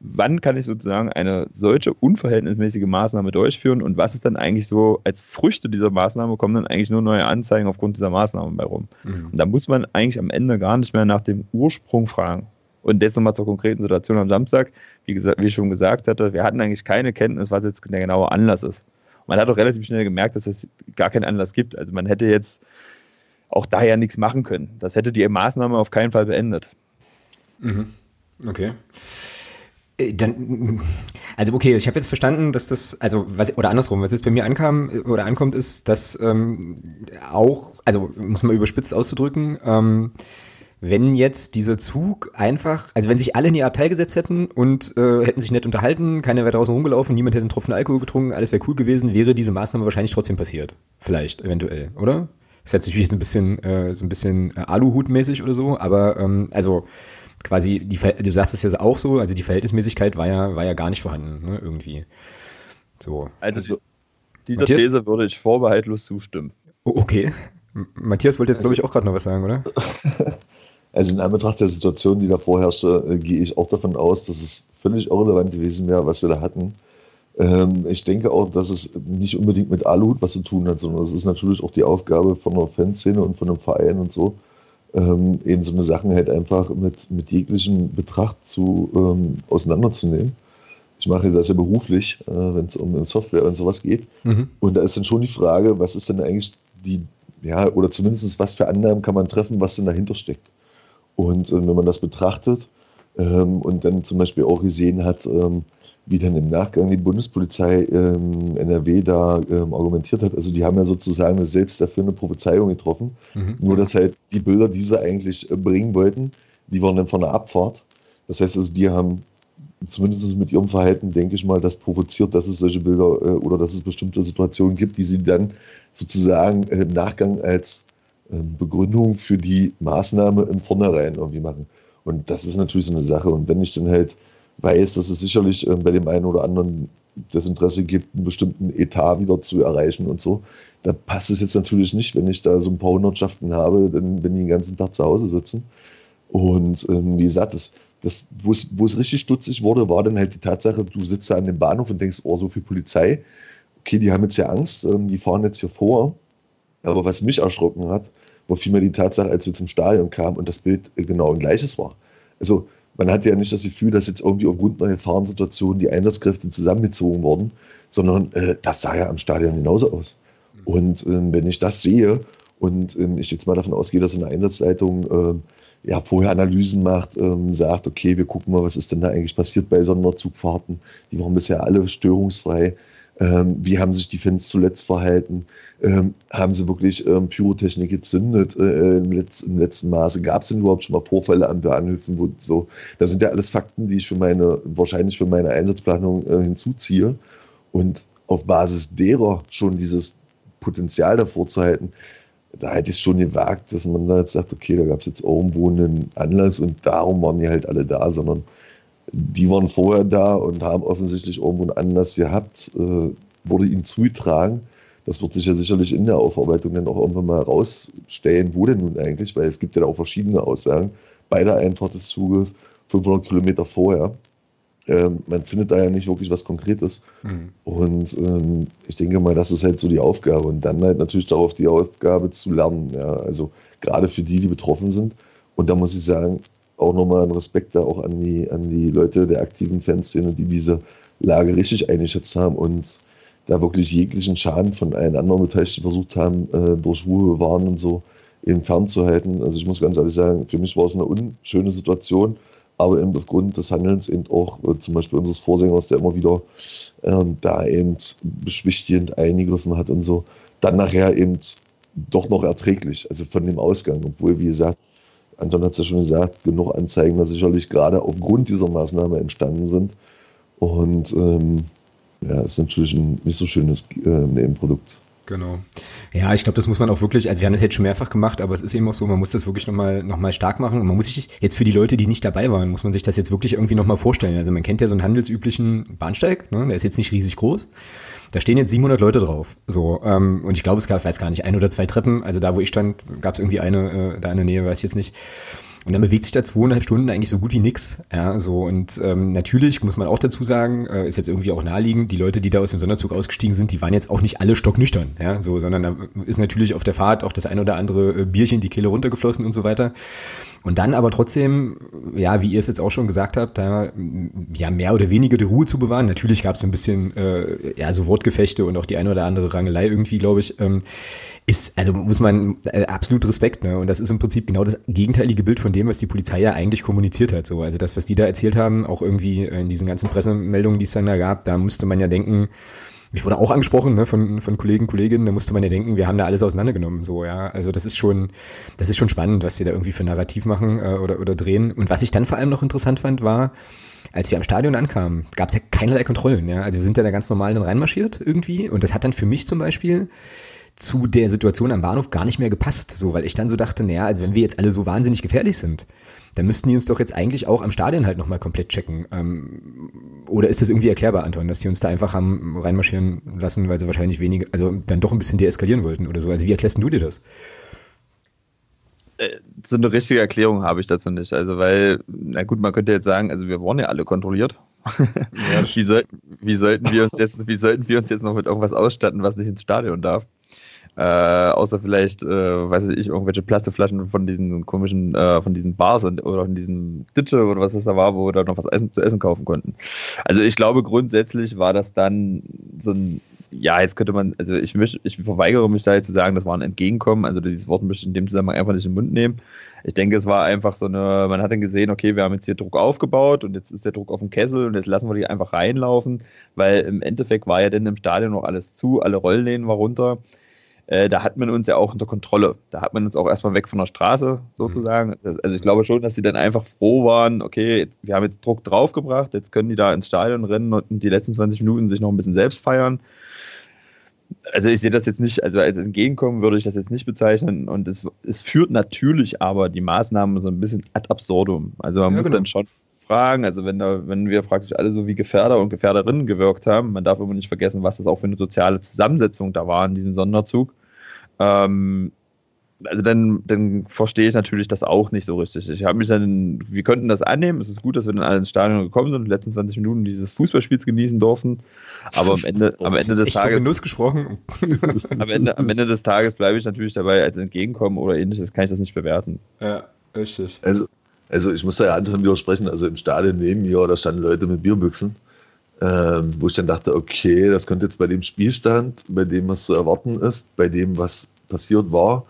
D: wann kann ich sozusagen eine solche unverhältnismäßige Maßnahme durchführen und was ist dann eigentlich so, als Früchte dieser Maßnahme kommen dann eigentlich nur neue Anzeigen aufgrund dieser Maßnahme bei rum. Mhm. Und da muss man eigentlich am Ende gar nicht mehr nach dem Ursprung fragen. Und jetzt nochmal zur konkreten Situation am Samstag. Wie, gesagt, wie ich schon gesagt hatte, wir hatten eigentlich keine Kenntnis, was jetzt der genaue Anlass ist. Man hat auch relativ schnell gemerkt, dass es gar keinen Anlass gibt. Also man hätte jetzt auch daher nichts machen können. Das hätte die Maßnahme auf keinen Fall beendet.
A: Mhm. Okay. Äh, dann, also okay, ich habe jetzt verstanden, dass das, also was oder andersrum, was jetzt bei mir ankam oder ankommt, ist, dass ähm, auch, also muss man überspitzt auszudrücken, ähm, wenn jetzt dieser Zug einfach, also wenn sich alle in ihr Abteil gesetzt hätten und äh, hätten sich nett unterhalten, keiner wäre draußen rumgelaufen, niemand hätte einen Tropfen Alkohol getrunken, alles wäre cool gewesen, wäre diese Maßnahme wahrscheinlich trotzdem passiert. Vielleicht, eventuell, oder? Ist jetzt natürlich ein bisschen, äh, so ein bisschen äh, Aluhut-mäßig oder so, aber ähm, also quasi, die, du sagst es ja auch so, also die Verhältnismäßigkeit war ja, war ja gar nicht vorhanden, ne, irgendwie. So.
D: Also dieser Matthias? These würde ich vorbehaltlos zustimmen.
A: Oh, okay. Matthias wollte jetzt, also, glaube ich, auch gerade noch was sagen, oder?
C: Also in Anbetracht der Situation, die da vorherrschte, äh, gehe ich auch davon aus, dass es völlig irrelevant gewesen wäre, was wir da hatten. Ähm, ich denke auch, dass es nicht unbedingt mit Aluhut was zu tun hat, sondern es ist natürlich auch die Aufgabe von der Fanszene und von einem Verein und so, ähm, eben so eine Sachen halt einfach mit, mit jeglichem Betracht zu ähm, auseinanderzunehmen. Ich mache das ja beruflich, äh, wenn es um Software und sowas geht. Mhm. Und da ist dann schon die Frage, was ist denn eigentlich die, ja, oder zumindest was für Annahmen kann man treffen, was denn dahinter steckt. Und äh, wenn man das betrachtet ähm, und dann zum Beispiel auch gesehen hat, ähm, wie dann im Nachgang die Bundespolizei ähm, NRW da ähm, argumentiert hat. Also die haben ja sozusagen eine selbsterfüllende Prophezeiung getroffen. Mhm. Nur dass halt die Bilder, die sie eigentlich äh, bringen wollten, die waren dann von der Abfahrt. Das heißt also, die haben zumindest mit ihrem Verhalten, denke ich mal, das provoziert, dass es solche Bilder äh, oder dass es bestimmte Situationen gibt, die sie dann sozusagen im Nachgang als ähm, Begründung für die Maßnahme im Vornherein irgendwie machen. Und das ist natürlich so eine Sache. Und wenn ich dann halt weiß, dass es sicherlich ähm, bei dem einen oder anderen das Interesse gibt, einen bestimmten Etat wieder zu erreichen und so, da passt es jetzt natürlich nicht, wenn ich da so ein paar Hundertschaften habe, dann, wenn die den ganzen Tag zu Hause sitzen. Und ähm, wie gesagt, das, das, wo es richtig stutzig wurde, war dann halt die Tatsache, du sitzt da an dem Bahnhof und denkst, oh, so viel Polizei. Okay, die haben jetzt ja Angst, ähm, die fahren jetzt hier vor. Aber was mich erschrocken hat, war vielmehr die Tatsache, als wir zum Stadion kamen und das Bild genau ein gleiches war. Also man hat ja nicht das Gefühl, dass jetzt irgendwie aufgrund einer Gefahrensituation die Einsatzkräfte zusammengezogen wurden, sondern äh, das sah ja am Stadion genauso aus. Mhm. Und ähm, wenn ich das sehe und ähm, ich jetzt mal davon ausgehe, dass eine Einsatzleitung ähm, ja, vorher Analysen macht, ähm, sagt, okay, wir gucken mal, was ist denn da eigentlich passiert bei Sonderzugfahrten. Die waren bisher alle störungsfrei. Ähm, wie haben sich die Fans zuletzt verhalten? Ähm, haben sie wirklich ähm, Pyrotechnik gezündet äh, im, Letz-, im, letzten Maße? Gab es denn überhaupt schon mal Vorfälle an Bahnhöfen? Wo so? Das sind ja alles Fakten, die ich für meine, wahrscheinlich für meine Einsatzplanung äh, hinzuziehe. Und auf Basis derer schon dieses Potenzial davor zu halten, da hätte ich schon gewagt, dass man da jetzt sagt, okay, da gab es jetzt irgendwo einen Anlass und darum waren die halt alle da, sondern die waren vorher da und haben offensichtlich irgendwo einen Anlass gehabt, äh, wurde ihnen zugetragen. Das wird sich ja sicherlich in der Aufarbeitung dann auch irgendwann mal herausstellen, wo denn nun eigentlich, weil es gibt ja auch verschiedene Aussagen bei der Einfahrt des Zuges, 500 Kilometer vorher. Ähm, man findet da ja nicht wirklich was Konkretes. Mhm. Und ähm, ich denke mal, das ist halt so die Aufgabe. Und dann halt natürlich darauf die Aufgabe zu lernen. Ja? Also gerade für die, die betroffen sind. Und da muss ich sagen, auch nochmal ein Respekt da auch an die, an die Leute der aktiven Fanszene, die diese Lage richtig eingeschätzt haben und da wirklich jeglichen Schaden von allen anderen Beteiligten versucht haben, äh, durch Ruhe bewahren und so eben fernzuhalten. Also ich muss ganz ehrlich sagen, für mich war es eine unschöne Situation aber eben aufgrund des Handelns eben auch äh, zum Beispiel unseres Vorsängers, der immer wieder äh, da eben beschwichtigend eingegriffen hat und so, dann nachher eben doch noch erträglich, also von dem Ausgang, obwohl, wie gesagt, Anton hat es ja schon gesagt, genug Anzeigen da sicherlich gerade aufgrund dieser Maßnahme entstanden sind. Und ähm, ja, ist natürlich ein nicht so schönes äh, Nebenprodukt.
A: Genau. Ja, ich glaube, das muss man auch wirklich, also wir haben das jetzt schon mehrfach gemacht, aber es ist eben auch so, man muss das wirklich nochmal noch mal stark machen. Und man muss sich jetzt für die Leute, die nicht dabei waren, muss man sich das jetzt wirklich irgendwie nochmal vorstellen. Also man kennt ja so einen handelsüblichen Bahnsteig, ne? der ist jetzt nicht riesig groß. Da stehen jetzt 700 Leute drauf. So ähm, Und ich glaube, es gab, weiß gar nicht, ein oder zwei Treppen. Also da, wo ich stand, gab es irgendwie eine, äh, da in der Nähe, weiß ich jetzt nicht. Und dann bewegt sich da zweieinhalb Stunden eigentlich so gut wie nix. Ja, so und ähm, natürlich muss man auch dazu sagen, äh, ist jetzt irgendwie auch naheliegend, die Leute, die da aus dem Sonderzug ausgestiegen sind, die waren jetzt auch nicht alle stocknüchtern, ja, so, sondern da ist natürlich auf der Fahrt auch das ein oder andere äh, Bierchen die Kehle runtergeflossen und so weiter. Und dann aber trotzdem, ja, wie ihr es jetzt auch schon gesagt habt, da ja mehr oder weniger die Ruhe zu bewahren. Natürlich gab es so ein bisschen äh, ja so Wortgefechte und auch die eine oder andere Rangelei irgendwie, glaube ich. Ähm, ist, also muss man äh, absolut Respekt, ne? Und das ist im Prinzip genau das gegenteilige Bild von dem, was die Polizei ja eigentlich kommuniziert hat. So, also das, was die da erzählt haben, auch irgendwie in diesen ganzen Pressemeldungen, die es dann da gab, da musste man ja denken, ich wurde auch angesprochen ne, von, von Kollegen, Kolleginnen, da musste man ja denken, wir haben da alles auseinandergenommen. So, ja. Also das ist schon, das ist schon spannend, was sie da irgendwie für Narrativ machen äh, oder, oder drehen. Und was ich dann vor allem noch interessant fand, war, als wir am Stadion ankamen, gab es ja keinerlei Kontrollen. Ja? Also wir sind ja da ganz normal dann reinmarschiert irgendwie. Und das hat dann für mich zum Beispiel zu der Situation am Bahnhof gar nicht mehr gepasst, so, weil ich dann so dachte, naja, also wenn wir jetzt alle so wahnsinnig gefährlich sind, dann müssten die uns doch jetzt eigentlich auch am Stadion halt nochmal komplett checken. Ähm, oder ist das irgendwie erklärbar, Anton, dass die uns da einfach haben reinmarschieren lassen, weil sie wahrscheinlich weniger, also dann doch ein bisschen deeskalieren wollten oder so? Also wie erklärst du dir das?
D: Äh, so eine richtige Erklärung habe ich dazu nicht. Also, weil, na gut, man könnte jetzt sagen, also wir wurden ja alle kontrolliert. Ja, wie, soll, wie, sollten wir uns jetzt, wie sollten wir uns jetzt noch mit irgendwas ausstatten, was nicht ins Stadion darf? Äh, außer vielleicht, äh, weiß ich, irgendwelche Plastikflaschen von diesen komischen, äh, von diesen Bars und, oder von diesen Ditsche oder was das da war, wo wir da noch was essen, zu essen kaufen konnten. Also ich glaube, grundsätzlich war das dann so ein, ja, jetzt könnte man, also ich, mich, ich verweigere mich da jetzt zu sagen, das war ein Entgegenkommen, also dieses Wort möchte ich in dem Zusammenhang einfach nicht in den Mund nehmen. Ich denke, es war einfach so eine, man hat dann gesehen, okay, wir haben jetzt hier Druck aufgebaut und jetzt ist der Druck auf dem Kessel und jetzt lassen wir die einfach reinlaufen, weil im Endeffekt war ja dann im Stadion noch alles zu, alle Rolllehnen war runter äh, da hat man uns ja auch unter Kontrolle. Da hat man uns auch erstmal weg von der Straße sozusagen. Mhm. Also ich glaube schon, dass sie dann einfach froh waren, okay, wir haben jetzt Druck draufgebracht, jetzt können die da ins Stadion rennen und die letzten 20 Minuten sich noch ein bisschen selbst feiern. Also ich sehe das jetzt nicht, also als Entgegenkommen würde ich das jetzt nicht bezeichnen und es, es führt natürlich aber die Maßnahmen so ein bisschen ad absurdum. Also man ja, muss genau. dann schon fragen, also wenn, da, wenn wir praktisch alle so wie Gefährder und Gefährderinnen gewirkt haben, man darf immer nicht vergessen, was das auch für eine soziale Zusammensetzung da war in diesem Sonderzug. Ähm, also dann, dann verstehe ich natürlich das auch nicht so richtig. Ich habe mich dann, wir könnten das annehmen. Es ist gut, dass wir dann alle ins Stadion gekommen sind und die letzten 20 Minuten dieses Fußballspiels genießen durften. Aber am Ende, am Ende des Tages.
A: Genuss gesprochen.
D: am, Ende, am Ende des Tages bleibe ich natürlich dabei, als Entgegenkommen oder ähnliches kann ich das nicht bewerten.
A: Ja, richtig.
C: Also, also ich muss da ja Anton widersprechen. Also im Stadion neben mir, da standen Leute mit Bierbüchsen. Ähm, wo ich dann dachte, okay, das könnte jetzt bei dem Spielstand, bei dem, was zu erwarten ist, bei dem, was passiert war,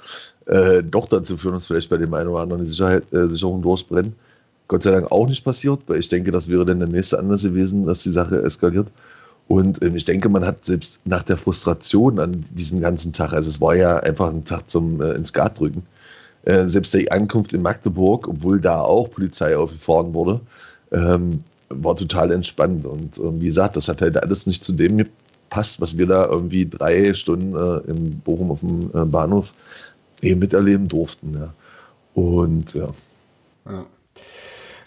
C: äh, doch dazu führen, dass vielleicht bei dem einen oder anderen die Sicherheit, äh, Sicherung durchbrennt. Gott sei Dank auch nicht passiert, weil ich denke, das wäre dann der nächste Anlass gewesen, dass die Sache eskaliert. Und ähm, ich denke, man hat selbst nach der Frustration an diesem ganzen Tag, also es war ja einfach ein Tag zum äh, ins Gat drücken, äh, selbst die Ankunft in Magdeburg, obwohl da auch Polizei aufgefahren wurde, ähm, war total entspannt. Und äh, wie gesagt, das hat halt alles nicht zu dem gepasst, was wir da irgendwie drei Stunden äh, in Bochum auf dem äh, Bahnhof eben miterleben durften. Ja. Und ja.
A: ja.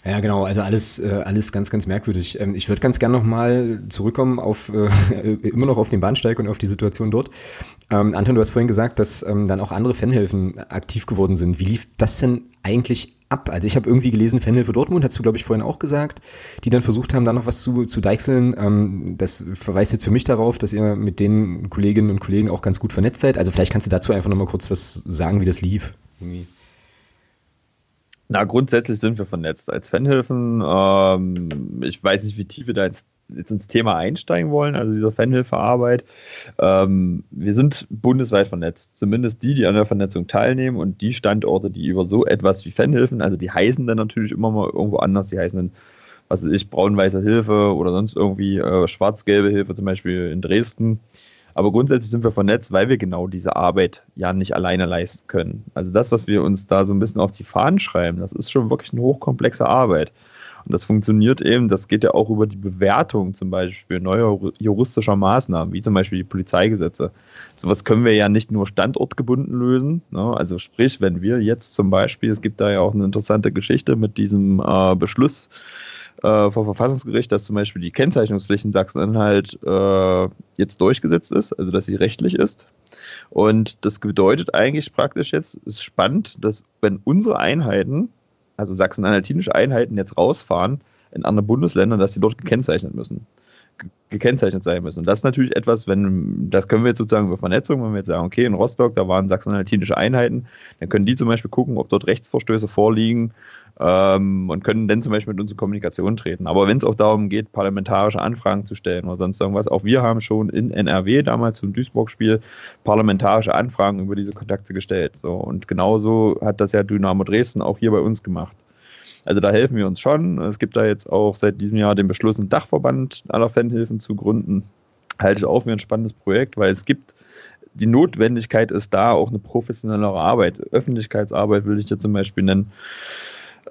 A: Ja, genau, also alles, äh, alles ganz, ganz merkwürdig. Ähm, ich würde ganz gern nochmal zurückkommen auf äh, immer noch auf den Bahnsteig und auf die Situation dort. Ähm, Anton, du hast vorhin gesagt, dass ähm, dann auch andere Fanhilfen aktiv geworden sind. Wie lief das denn eigentlich ab? Also ich habe irgendwie gelesen, Fanhilfe Dortmund, hast du, glaube ich, vorhin auch gesagt, die dann versucht haben, da noch was zu, zu deichseln. Das verweist jetzt für mich darauf, dass ihr mit den Kolleginnen und Kollegen auch ganz gut vernetzt seid. Also vielleicht kannst du dazu einfach nochmal kurz was sagen, wie das lief. Irgendwie.
D: Na, grundsätzlich sind wir vernetzt als Fanhilfen. Ähm, ich weiß nicht, wie tief wir da jetzt, jetzt, ins Thema einsteigen wollen, also dieser Fanhilfearbeit. Ähm, wir sind bundesweit vernetzt, zumindest die, die an der Vernetzung teilnehmen und die Standorte, die über so etwas wie Fanhilfen, also die heißen dann natürlich immer mal irgendwo anders, die heißen dann, was weiß ich, braun-weiße Hilfe oder sonst irgendwie äh, schwarz-gelbe Hilfe, zum Beispiel in Dresden aber grundsätzlich sind wir vernetzt, weil wir genau diese Arbeit ja nicht alleine leisten können. Also das, was wir uns da so ein bisschen auf die Fahnen schreiben, das ist schon wirklich eine hochkomplexe Arbeit. Und das funktioniert eben, das geht ja auch über die Bewertung zum Beispiel neuer juristischer Maßnahmen, wie zum Beispiel die Polizeigesetze. Sowas können wir ja nicht nur standortgebunden lösen. Ne? Also sprich, wenn wir jetzt zum Beispiel, es gibt da ja auch eine interessante Geschichte mit diesem äh, Beschluss äh, vor Verfassungsgericht, dass zum Beispiel die Kennzeichnungspflicht in Sachsen-Anhalt äh, jetzt durchgesetzt ist, also dass sie rechtlich ist. Und das bedeutet eigentlich praktisch jetzt, ist spannend, dass wenn unsere Einheiten, also sachsen-anhaltinische Einheiten jetzt rausfahren in andere Bundesländer, dass sie dort gekennzeichnet müssen gekennzeichnet sein müssen. Und das ist natürlich etwas, wenn, das können wir jetzt sozusagen über Vernetzung, wenn wir jetzt sagen, okay, in Rostock, da waren sachsen-anhaltinische Einheiten, dann können die zum Beispiel gucken, ob dort Rechtsverstöße vorliegen ähm, und können dann zum Beispiel mit uns in Kommunikation treten. Aber wenn es auch darum geht, parlamentarische Anfragen zu stellen oder sonst irgendwas, auch wir haben schon in NRW damals zum Duisburg-Spiel parlamentarische Anfragen über diese Kontakte gestellt. So, und genauso hat das ja Dynamo Dresden auch hier bei uns gemacht. Also da helfen wir uns schon. Es gibt da jetzt auch seit diesem Jahr den Beschluss, einen Dachverband aller Fanhilfen zu gründen. Halte ich auch für ein spannendes Projekt, weil es gibt die Notwendigkeit ist da, auch eine professionellere Arbeit. Öffentlichkeitsarbeit will ich dir zum Beispiel nennen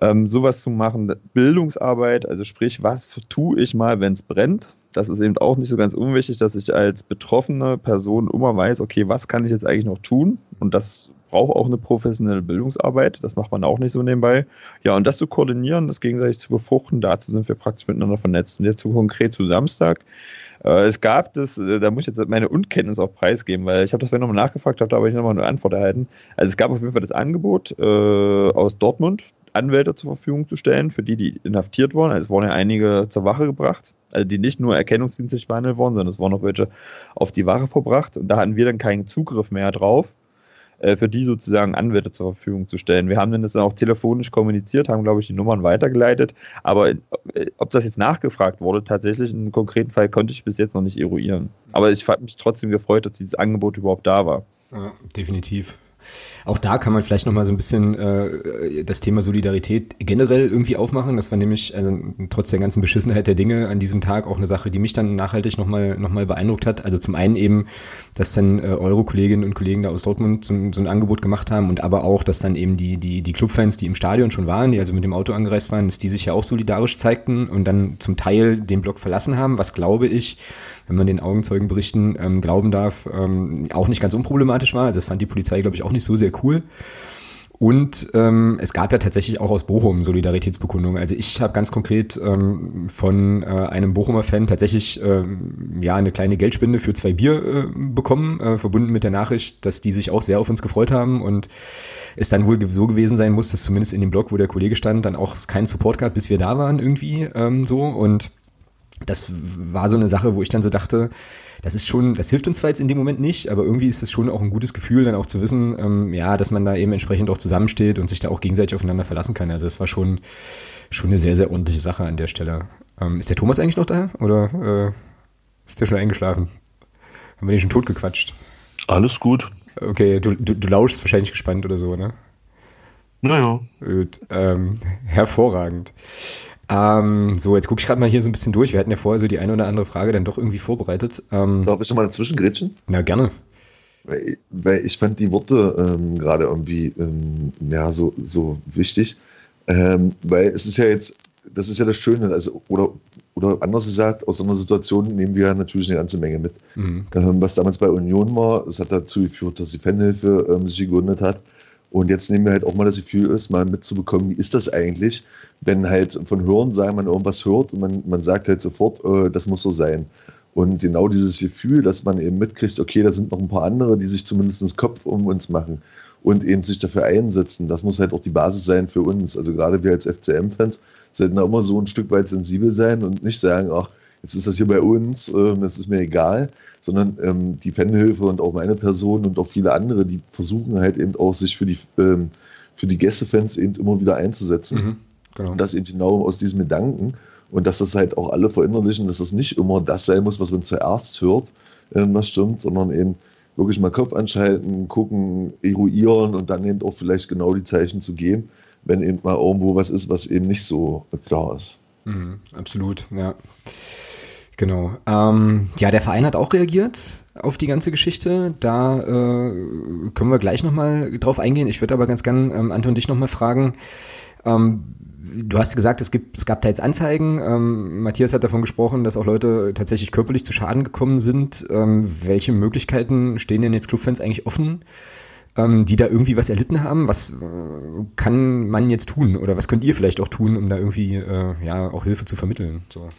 D: ähm, sowas zu machen, Bildungsarbeit, also sprich, was tue ich mal, wenn es brennt? Das ist eben auch nicht so ganz unwichtig, dass ich als betroffene Person immer weiß, okay, was kann ich jetzt eigentlich noch tun? Und das braucht auch eine professionelle Bildungsarbeit. Das macht man auch nicht so nebenbei. Ja, und das zu koordinieren, das gegenseitig zu befruchten, dazu sind wir praktisch miteinander vernetzt. Und jetzt konkret zu Samstag. Äh, es gab das, äh, da muss ich jetzt meine Unkenntnis auch preisgeben, weil ich habe das vorhin nochmal nachgefragt, habe da aber ich nochmal eine Antwort erhalten. Also es gab auf jeden Fall das Angebot äh, aus Dortmund, Anwälte zur Verfügung zu stellen, für die, die inhaftiert wurden. Also es wurden ja einige zur Wache gebracht, also die nicht nur erkennungsdienstlich behandelt wurden, sondern es wurden auch welche auf die Wache verbracht. Und da hatten wir dann keinen Zugriff mehr drauf, äh, für die sozusagen Anwälte zur Verfügung zu stellen. Wir haben dann das dann auch telefonisch kommuniziert, haben, glaube ich, die Nummern weitergeleitet. Aber äh, ob das jetzt nachgefragt wurde, tatsächlich in einem konkreten Fall konnte ich bis jetzt noch nicht eruieren. Aber ich habe mich trotzdem gefreut, dass dieses Angebot überhaupt da war.
A: Ja, definitiv. Auch da kann man vielleicht nochmal so ein bisschen äh, das Thema Solidarität generell irgendwie aufmachen. Das war nämlich, also trotz der ganzen Beschissenheit der Dinge an diesem Tag auch eine Sache, die mich dann nachhaltig nochmal noch mal beeindruckt hat. Also zum einen eben, dass dann äh, eure Kolleginnen und Kollegen da aus Dortmund zum, so ein Angebot gemacht haben und aber auch, dass dann eben die, die, die Clubfans, die im Stadion schon waren, die also mit dem Auto angereist waren, dass die sich ja auch solidarisch zeigten und dann zum Teil den Block verlassen haben, was glaube ich, wenn man den Augenzeugenberichten ähm, glauben darf, ähm, auch nicht ganz unproblematisch war. Also das fand die Polizei, glaube ich, auch nicht so sehr cool. Und ähm, es gab ja tatsächlich auch aus Bochum Solidaritätsbekundungen. Also ich habe ganz konkret ähm, von äh, einem Bochumer Fan tatsächlich ähm, ja eine kleine Geldspende für zwei Bier äh, bekommen, äh, verbunden mit der Nachricht, dass die sich auch sehr auf uns gefreut haben und es dann wohl so gewesen sein muss, dass zumindest in dem Blog, wo der Kollege stand, dann auch keinen Support gab, bis wir da waren irgendwie ähm, so und das war so eine Sache, wo ich dann so dachte, das ist schon, das hilft uns zwar jetzt in dem Moment nicht, aber irgendwie ist es schon auch ein gutes Gefühl, dann auch zu wissen, ähm, ja, dass man da eben entsprechend auch zusammensteht und sich da auch gegenseitig aufeinander verlassen kann. Also es war schon, schon eine sehr, sehr ordentliche Sache an der Stelle. Ähm, ist der Thomas eigentlich noch da oder äh, ist der schon eingeschlafen? Haben wir den schon tot gequatscht?
B: Alles gut.
A: Okay, du, du, du lauschst wahrscheinlich gespannt oder so, ne?
B: Naja.
A: Gut, ähm, hervorragend. Ähm, so, jetzt gucke ich gerade mal hier so ein bisschen durch. Wir hatten ja vorher so die eine oder andere Frage dann doch irgendwie vorbereitet. Ähm,
C: Darf ich noch mal dazwischen grätschen?
A: Na, gerne.
C: Weil, weil ich fand die Worte ähm, gerade irgendwie ähm, ja, so, so wichtig. Ähm, weil es ist ja jetzt, das ist ja das Schöne, also, oder, oder anders gesagt, aus so einer Situation nehmen wir natürlich eine ganze Menge mit.
A: Mhm.
C: Ähm, was damals bei Union war, es hat dazu geführt, dass die Fanhilfe sich gegründet hat. Und jetzt nehmen wir halt auch mal das Gefühl, ist mal mitzubekommen, wie ist das eigentlich, wenn halt von Hören sagen man irgendwas hört und man, man sagt halt sofort, äh, das muss so sein. Und genau dieses Gefühl, dass man eben mitkriegt, okay, da sind noch ein paar andere, die sich zumindest Kopf um uns machen und eben sich dafür einsetzen, das muss halt auch die Basis sein für uns. Also gerade wir als FCM-Fans sollten da immer so ein Stück weit sensibel sein und nicht sagen, ach, jetzt ist das hier bei uns, äh, das ist mir egal, sondern ähm, die Fanhilfe und auch meine Person und auch viele andere, die versuchen halt eben auch sich für die, ähm, für die Gästefans eben immer wieder einzusetzen.
A: Mhm, genau.
C: Und das eben genau aus diesem Gedanken und dass das halt auch alle verinnerlichen, dass das nicht immer das sein muss, was man zuerst hört, ähm, was stimmt, sondern eben wirklich mal Kopf anschalten, gucken, eruieren und dann eben auch vielleicht genau die Zeichen zu geben, wenn eben mal irgendwo was ist, was eben nicht so klar ist.
A: Mhm, absolut, ja. Genau. Ähm, ja, der Verein hat auch reagiert auf die ganze Geschichte. Da äh, können wir gleich nochmal drauf eingehen. Ich würde aber ganz gern, ähm, Anton, dich nochmal fragen. Ähm, du hast gesagt, es, gibt, es gab jetzt Anzeigen. Ähm, Matthias hat davon gesprochen, dass auch Leute tatsächlich körperlich zu Schaden gekommen sind. Ähm, welche Möglichkeiten stehen denn jetzt Clubfans eigentlich offen, ähm, die da irgendwie was erlitten haben? Was äh, kann man jetzt tun oder was könnt ihr vielleicht auch tun, um da irgendwie äh, ja auch Hilfe zu vermitteln? So.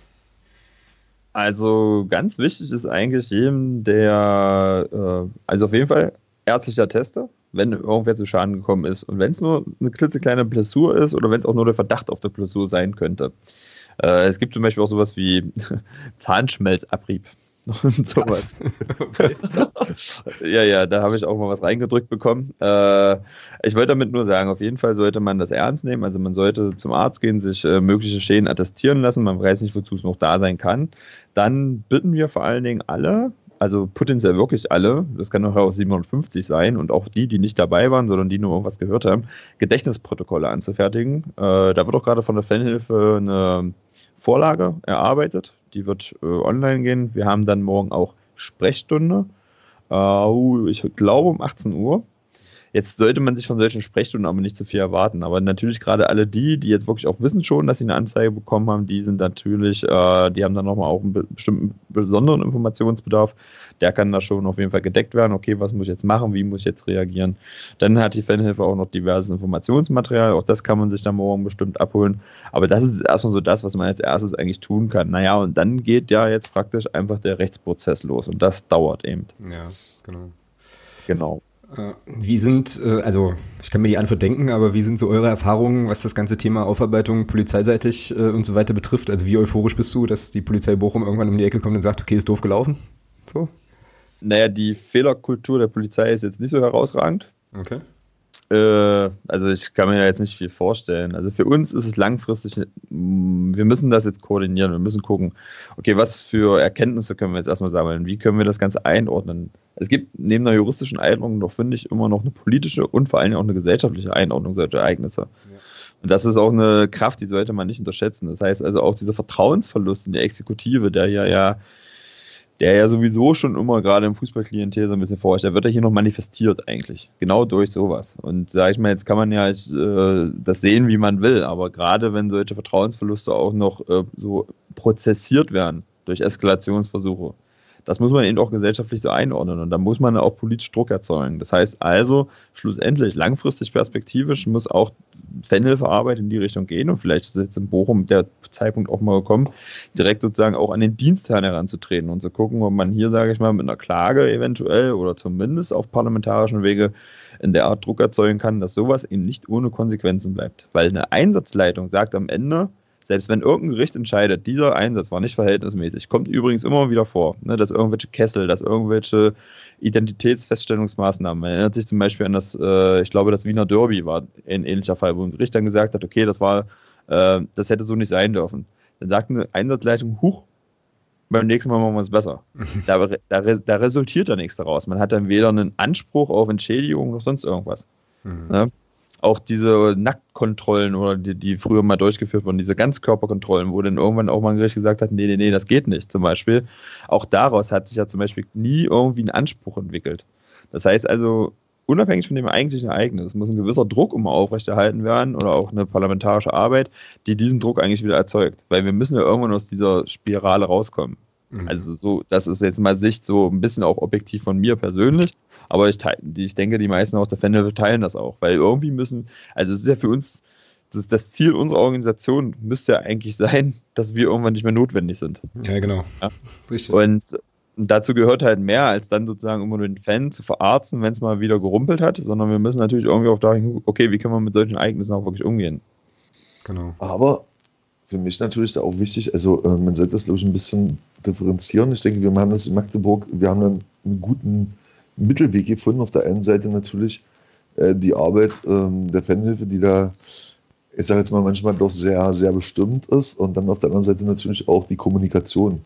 D: Also ganz wichtig ist eigentlich jedem, der, äh, also auf jeden Fall ärztlicher Tester, wenn irgendwer zu Schaden gekommen ist. Und wenn es nur eine klitzekleine Blessur ist oder wenn es auch nur der Verdacht auf der Blessur sein könnte. Äh, es gibt zum Beispiel auch sowas wie Zahnschmelzabrieb. Und sowas. Okay. ja, ja, da habe ich auch mal was reingedrückt bekommen. Äh, ich wollte damit nur sagen, auf jeden Fall sollte man das ernst nehmen. Also man sollte zum Arzt gehen, sich äh, mögliche Schäden attestieren lassen. Man weiß nicht, wozu es noch da sein kann. Dann bitten wir vor allen Dingen alle, also potenziell wirklich alle, das kann auch 750 sein und auch die, die nicht dabei waren, sondern die nur irgendwas gehört haben, Gedächtnisprotokolle anzufertigen. Äh, da wird auch gerade von der Fanhilfe eine Vorlage erarbeitet die wird äh, online gehen. Wir haben dann morgen auch Sprechstunde. Äh, ich glaube um 18 Uhr. Jetzt sollte man sich von solchen Sprechstunden aber nicht zu viel erwarten. Aber natürlich gerade alle die, die jetzt wirklich auch wissen schon, dass sie eine Anzeige bekommen haben, die sind natürlich, äh, die haben dann nochmal auch einen bestimmten besonderen Informationsbedarf. Der kann da schon auf jeden Fall gedeckt werden. Okay, was muss ich jetzt machen? Wie muss ich jetzt reagieren? Dann hat die Fanhilfe auch noch diverses Informationsmaterial. Auch das kann man sich dann morgen bestimmt abholen. Aber das ist erstmal so das, was man als erstes eigentlich tun kann. Naja, und dann geht ja jetzt praktisch einfach der Rechtsprozess los. Und das dauert eben.
A: Ja, genau.
D: Genau.
A: Äh, wie sind, äh, also ich kann mir die Antwort denken, aber wie sind so eure Erfahrungen, was das ganze Thema Aufarbeitung polizeiseitig äh, und so weiter betrifft? Also wie euphorisch bist du, dass die Polizei Bochum irgendwann um die Ecke kommt und sagt, okay, ist doof gelaufen? So?
D: Naja, die Fehlerkultur der Polizei ist jetzt nicht so herausragend.
A: Okay.
D: Also ich kann mir ja jetzt nicht viel vorstellen. Also für uns ist es langfristig, wir müssen das jetzt koordinieren, wir müssen gucken, okay, was für Erkenntnisse können wir jetzt erstmal sammeln, wie können wir das Ganze einordnen, es gibt neben der juristischen Einordnung doch, finde ich, immer noch eine politische und vor allem auch eine gesellschaftliche Einordnung solcher Ereignisse. Ja. Und das ist auch eine Kraft, die sollte man nicht unterschätzen. Das heißt also auch dieser Vertrauensverlust in die Exekutive, der ja ja der ja sowieso schon immer gerade im Fußballklientel so ein bisschen vorherrscht, der wird ja hier noch manifestiert eigentlich. Genau durch sowas. Und sag ich mal, jetzt kann man ja äh, das sehen, wie man will, aber gerade wenn solche Vertrauensverluste auch noch äh, so prozessiert werden durch Eskalationsversuche, das muss man eben auch gesellschaftlich so einordnen und da muss man auch politisch Druck erzeugen. Das heißt also, schlussendlich, langfristig perspektivisch muss auch Fanhilfearbeit in die Richtung gehen und vielleicht ist jetzt in Bochum der Zeitpunkt auch mal gekommen, direkt sozusagen auch an den Dienstherrn heranzutreten und zu gucken, ob man hier, sage ich mal, mit einer Klage eventuell oder zumindest auf parlamentarischen Wege in der Art Druck erzeugen kann, dass sowas eben nicht ohne Konsequenzen bleibt. Weil eine Einsatzleitung sagt am Ende, selbst wenn irgendein Gericht entscheidet, dieser Einsatz war nicht verhältnismäßig, kommt übrigens immer wieder vor, ne, dass irgendwelche Kessel, dass irgendwelche Identitätsfeststellungsmaßnahmen, man erinnert sich zum Beispiel an das, äh, ich glaube, das Wiener Derby war ein ähnlicher Fall, wo ein Gericht dann gesagt hat, okay, das war, äh, das hätte so nicht sein dürfen. Dann sagt eine Einsatzleitung, huch, beim nächsten Mal machen wir es besser. da, da, da, resultiert dann nichts daraus. Man hat dann weder einen Anspruch auf Entschädigung noch sonst irgendwas. Mhm. Ne? Auch diese Nacktkontrollen oder die, die früher mal durchgeführt wurden, diese Ganzkörperkontrollen, wo dann irgendwann auch mal ein Gericht gesagt hat, nee, nee, nee, das geht nicht, zum Beispiel. Auch daraus hat sich ja zum Beispiel nie irgendwie ein Anspruch entwickelt. Das heißt also, unabhängig von dem eigentlichen Ereignis, muss ein gewisser Druck immer aufrechterhalten werden oder auch eine parlamentarische Arbeit, die diesen Druck eigentlich wieder erzeugt. Weil wir müssen ja irgendwann aus dieser Spirale rauskommen. Mhm. Also so, das ist jetzt mal Sicht so ein bisschen auch objektiv von mir persönlich. Aber ich, ich denke, die meisten auch der Fanhilfe teilen das auch, weil irgendwie müssen, also es ist ja für uns, das, das, Ziel unserer Organisation müsste ja eigentlich sein, dass wir irgendwann nicht mehr notwendig sind.
A: Ja, genau.
D: Ja? Richtig. Und dazu gehört halt mehr, als dann sozusagen immer nur den Fan zu verarzen, wenn es mal wieder gerumpelt hat, sondern wir müssen natürlich irgendwie auch dahin, okay, wie können wir mit solchen Ereignissen auch wirklich umgehen.
C: Genau. Aber für mich natürlich da auch wichtig, also äh, man sollte das, glaube ich, ein bisschen differenzieren. Ich denke, wir haben das in Magdeburg, wir haben dann einen guten Mittelweg gefunden. Auf der einen Seite natürlich äh, die Arbeit ähm, der Fanhilfe, die da, ich sage jetzt mal, manchmal doch sehr, sehr bestimmt ist. Und dann auf der anderen Seite natürlich auch die Kommunikation.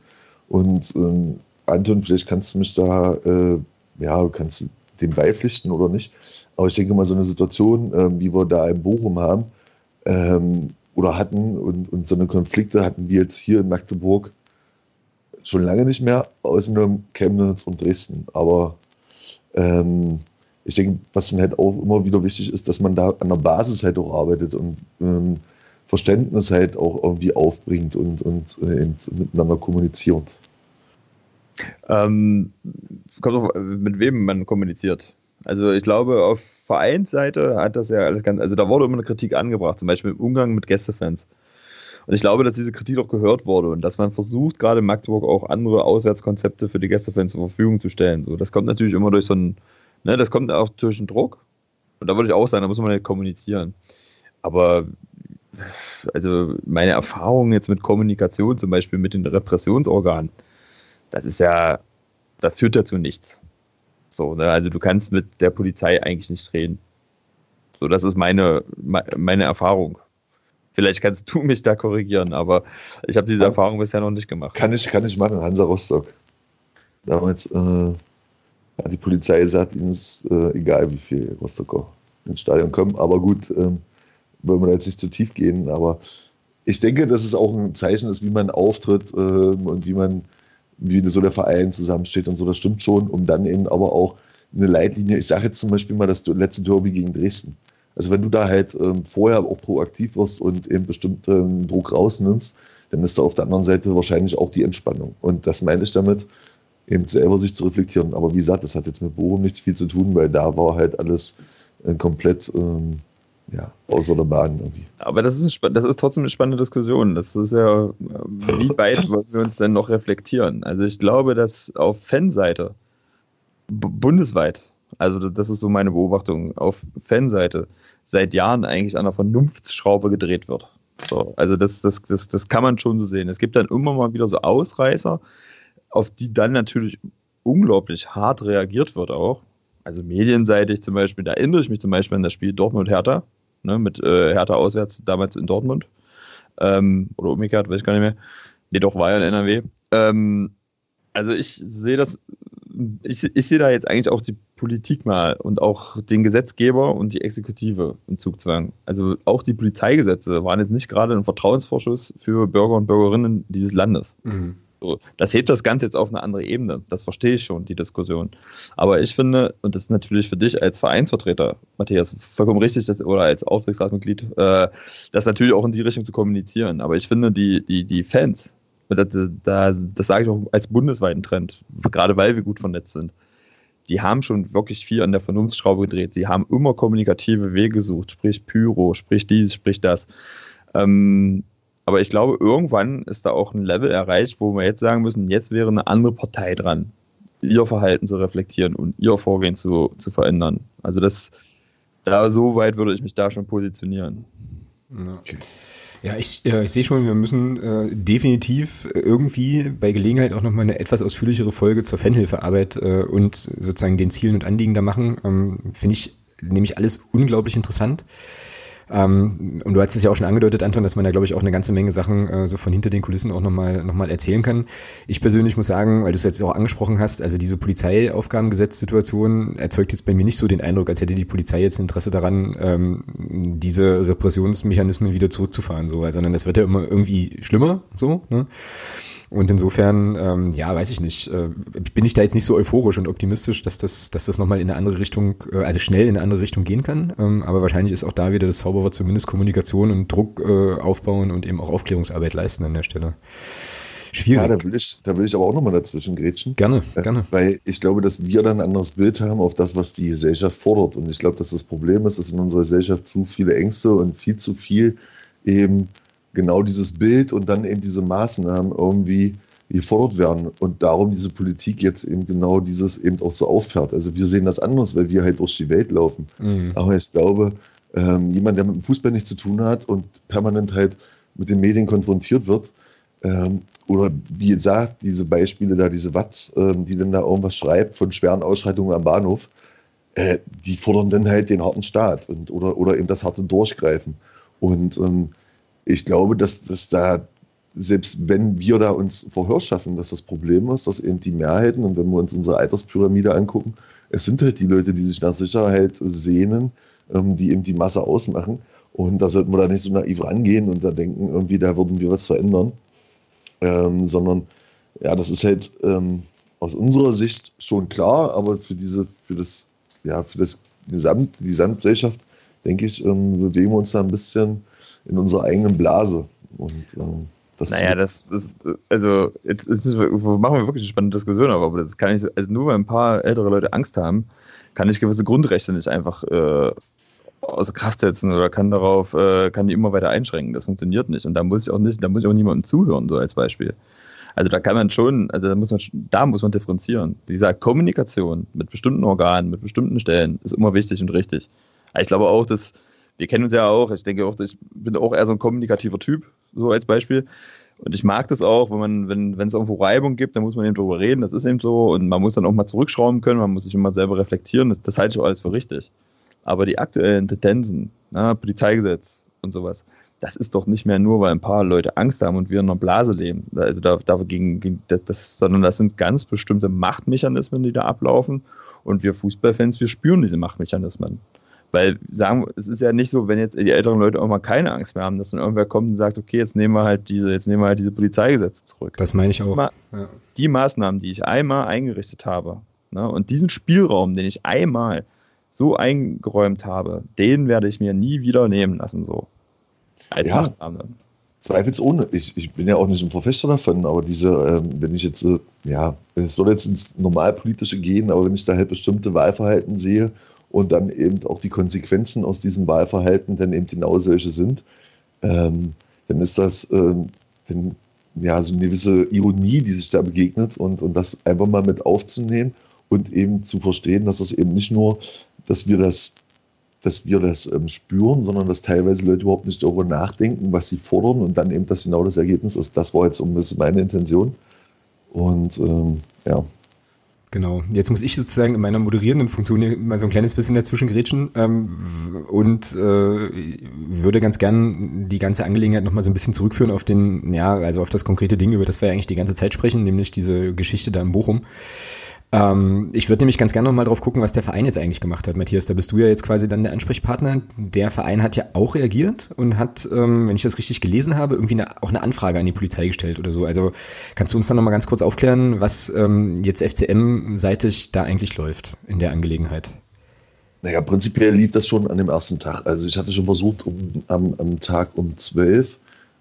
C: Und ähm, Anton, vielleicht kannst du mich da, äh, ja, kannst du dem beipflichten oder nicht. Aber ich denke mal, so eine Situation, äh, wie wir da in Bochum haben, ähm, oder hatten und, und so eine Konflikte hatten wir jetzt hier in Magdeburg schon lange nicht mehr, außer nur Chemnitz und Dresden. Aber ähm, ich denke, was dann halt auch immer wieder wichtig ist, dass man da an der Basis halt auch arbeitet und ähm, Verständnis halt auch irgendwie aufbringt und, und äh, miteinander kommuniziert.
D: Ähm, kommt auf, mit wem man kommuniziert. Also ich glaube, auf Vereinsseite hat das ja alles ganz, also da wurde immer eine Kritik angebracht, zum Beispiel im Umgang mit Gästefans. Und ich glaube, dass diese Kritik auch gehört wurde und dass man versucht, gerade in Magdeburg auch andere Auswärtskonzepte für die Gästefans zur Verfügung zu stellen. So, das kommt natürlich immer durch so einen, ne, das kommt auch durch einen Druck. Und da würde ich auch sagen, da muss man halt kommunizieren. Aber also meine Erfahrung jetzt mit Kommunikation, zum Beispiel mit den Repressionsorganen, das ist ja, das führt ja zu nichts. So, ne? Also du kannst mit der Polizei eigentlich nicht reden. So, das ist meine, meine Erfahrung. Vielleicht kannst du mich da korrigieren, aber ich habe diese Erfahrung bisher noch nicht gemacht.
C: Kann ich, kann ich machen, Hansa Rostock. Damals, äh, ja, die Polizei sagt ihnen es äh, egal, wie viele Rostocker ins Stadion kommen. Aber gut, ähm, wollen wir jetzt nicht zu tief gehen. Aber ich denke, dass es auch ein Zeichen ist, wie man auftritt ähm, und wie man, wie so der Verein zusammensteht und so. Das stimmt schon, um dann eben aber auch eine Leitlinie. Ich sage jetzt zum Beispiel mal das letzte Derby gegen Dresden. Also wenn du da halt ähm, vorher auch proaktiv wirst und eben bestimmten Druck rausnimmst, dann ist da auf der anderen Seite wahrscheinlich auch die Entspannung. Und das meine ich damit, eben selber sich zu reflektieren. Aber wie gesagt, das hat jetzt mit Bochum nichts viel zu tun, weil da war halt alles äh, komplett ähm, ja, außer der Bahn irgendwie.
D: Aber das ist, das ist trotzdem eine spannende Diskussion. Das ist ja, wie weit wollen wir uns denn noch reflektieren? Also ich glaube, dass auf Fanseite bundesweit, also das ist so meine Beobachtung, auf Fanseite seit Jahren eigentlich an der Vernunftsschraube gedreht wird. So, also das, das, das, das kann man schon so sehen. Es gibt dann immer mal wieder so Ausreißer, auf die dann natürlich unglaublich hart reagiert wird auch. Also medienseitig zum Beispiel, da erinnere ich mich zum Beispiel an das Spiel Dortmund-Hertha, ne, mit äh, Hertha auswärts damals in Dortmund. Ähm, oder umgekehrt, weiß ich gar nicht mehr. Nee, doch, war ja in NRW. Ähm, also ich sehe das ich, ich sehe da jetzt eigentlich auch die Politik mal und auch den Gesetzgeber und die Exekutive im Zugzwang. Also auch die Polizeigesetze waren jetzt nicht gerade ein Vertrauensvorschuss für Bürger und Bürgerinnen dieses Landes. Mhm. So, das hebt das Ganze jetzt auf eine andere Ebene. Das verstehe ich schon, die Diskussion. Aber ich finde, und das ist natürlich für dich als Vereinsvertreter, Matthias, vollkommen richtig, dass, oder als Aufsichtsratmitglied, äh, das natürlich auch in die Richtung zu kommunizieren. Aber ich finde, die, die, die Fans, das, das, das sage ich auch als bundesweiten Trend, gerade weil wir gut vernetzt sind, die haben schon wirklich viel an der Vernunftsschraube gedreht. Sie haben immer kommunikative Wege gesucht, sprich Pyro, sprich dies, sprich das. Ähm, aber ich glaube, irgendwann ist da auch ein Level erreicht, wo wir jetzt sagen müssen, jetzt wäre eine andere Partei dran, ihr Verhalten zu reflektieren und ihr Vorgehen zu, zu verändern. Also das, da so weit würde ich mich da schon positionieren.
A: Okay. Ja, ich, äh, ich sehe schon, wir müssen äh, definitiv irgendwie bei Gelegenheit auch nochmal eine etwas ausführlichere Folge zur Fanhilfearbeit äh, und sozusagen den Zielen und Anliegen da machen. Ähm, Finde ich nämlich alles unglaublich interessant. Ähm, und du hast es ja auch schon angedeutet, Anton, dass man da, glaube ich, auch eine ganze Menge Sachen äh, so von hinter den Kulissen auch nochmal noch mal erzählen kann. Ich persönlich muss sagen, weil du es jetzt auch angesprochen hast, also diese Polizeiaufgabengesetzsituation erzeugt jetzt bei mir nicht so den Eindruck, als hätte die Polizei jetzt Interesse daran, ähm, diese Repressionsmechanismen wieder zurückzufahren, so, sondern das wird ja immer irgendwie schlimmer, so, ne? Und insofern, ähm, ja, weiß ich nicht, äh, bin ich da jetzt nicht so euphorisch und optimistisch, dass das, dass das nochmal in eine andere Richtung, äh, also schnell in eine andere Richtung gehen kann. Ähm, aber wahrscheinlich ist auch da wieder das Zauberwort zumindest Kommunikation und Druck äh, aufbauen und eben auch Aufklärungsarbeit leisten an der Stelle.
C: Schwierig. Ja, da will ich, da will ich aber auch nochmal dazwischen grätschen.
A: Gerne, äh, gerne.
C: Weil ich glaube, dass wir dann ein anderes Bild haben auf das, was die Gesellschaft fordert. Und ich glaube, dass das Problem ist, dass in unserer Gesellschaft zu viele Ängste und viel zu viel eben genau dieses Bild und dann eben diese Maßnahmen irgendwie gefordert werden und darum diese Politik jetzt eben genau dieses eben auch so auffährt. Also wir sehen das anders, weil wir halt durch die Welt laufen. Mhm. Aber ich glaube, ähm, jemand, der mit dem Fußball nichts zu tun hat und permanent halt mit den Medien konfrontiert wird, ähm, oder wie gesagt, diese Beispiele da, diese Watts, ähm, die dann da irgendwas schreibt von schweren Ausschreitungen am Bahnhof, äh, die fordern dann halt den harten Staat und, oder, oder eben das harte Durchgreifen. Und ähm, ich glaube, dass, dass da, selbst wenn wir da uns Verhör schaffen, dass das Problem ist, dass eben die Mehrheiten, und wenn wir uns unsere Alterspyramide angucken, es sind halt die Leute, die sich nach Sicherheit sehnen, ähm, die eben die Masse ausmachen. Und da sollten wir da nicht so naiv rangehen und da denken, irgendwie, da würden wir was verändern. Ähm, sondern ja, das ist halt ähm, aus unserer Sicht schon klar, aber für diese, für das, ja, für das Gesamt, die Gesamtgesellschaft, denke ich, ähm, bewegen wir uns da ein bisschen in unserer eigenen Blase. Und ähm,
D: das naja, das, das, also jetzt ist, machen wir wirklich eine spannende Diskussion, aber das kann ich, also nur weil ein paar ältere Leute Angst haben, kann ich gewisse Grundrechte nicht einfach äh, außer Kraft setzen oder kann darauf, äh, kann die immer weiter einschränken. Das funktioniert nicht. Und da muss ich auch nicht, da muss ich auch niemandem zuhören, so als Beispiel. Also da kann man schon, also da muss man, da muss man differenzieren. Wie gesagt, Kommunikation mit bestimmten Organen, mit bestimmten Stellen ist immer wichtig und richtig. Aber ich glaube auch, dass wir kennen uns ja auch. Ich denke auch, ich bin auch eher so ein kommunikativer Typ, so als Beispiel. Und ich mag das auch, wenn man, wenn, wenn es irgendwo Reibung gibt, dann muss man eben darüber reden, das ist eben so. Und man muss dann auch mal zurückschrauben können, man muss sich immer selber reflektieren. Das, das halte ich auch alles für richtig. Aber die aktuellen Tendenzen, na, Polizeigesetz und sowas, das ist doch nicht mehr nur, weil ein paar Leute Angst haben und wir in einer Blase leben. Also da, dagegen, das, sondern das sind ganz bestimmte Machtmechanismen, die da ablaufen. Und wir Fußballfans, wir spüren diese Machtmechanismen. Weil sagen, es ist ja nicht so, wenn jetzt die älteren Leute auch mal keine Angst mehr haben, dass dann irgendwer kommt und sagt, okay, jetzt nehmen wir halt diese, jetzt nehmen wir halt diese Polizeigesetze zurück.
A: Das meine ich auch.
D: Ja. Die Maßnahmen, die ich einmal eingerichtet habe, ne, und diesen Spielraum, den ich einmal so eingeräumt habe, den werde ich mir nie wieder nehmen lassen, so.
C: Als ja. Maßnahme. Zweifelsohne. Ich, ich bin ja auch nicht ein Verfechter davon, aber diese, ähm, wenn ich jetzt, äh, ja, es soll jetzt ins Normalpolitische gehen, aber wenn ich da halt bestimmte Wahlverhalten sehe und dann eben auch die Konsequenzen aus diesem Wahlverhalten dann eben genau solche sind, ähm, dann ist das ähm, dann, ja, so eine gewisse Ironie, die sich da begegnet und, und das einfach mal mit aufzunehmen und eben zu verstehen, dass das eben nicht nur, dass wir das, dass wir das ähm, spüren, sondern dass teilweise Leute überhaupt nicht darüber nachdenken, was sie fordern und dann eben das genau das Ergebnis ist. Das war jetzt so ein bisschen meine Intention. Und ähm, ja,
A: Genau. Jetzt muss ich sozusagen in meiner moderierenden Funktion mal so ein kleines bisschen dazwischen grätschen ähm, und äh, würde ganz gern die ganze Angelegenheit nochmal so ein bisschen zurückführen auf den, ja, also auf das konkrete Ding, über das wir eigentlich die ganze Zeit sprechen, nämlich diese Geschichte da in Bochum. Ähm, ich würde nämlich ganz gerne noch mal drauf gucken, was der Verein jetzt eigentlich gemacht hat, Matthias. Da bist du ja jetzt quasi dann der Ansprechpartner. Der Verein hat ja auch reagiert und hat, ähm, wenn ich das richtig gelesen habe, irgendwie eine, auch eine Anfrage an die Polizei gestellt oder so. Also kannst du uns dann noch mal ganz kurz aufklären, was ähm, jetzt FCM-seitig da eigentlich läuft in der Angelegenheit?
C: Naja, prinzipiell lief das schon an dem ersten Tag. Also ich hatte schon versucht, um, am, am Tag um 12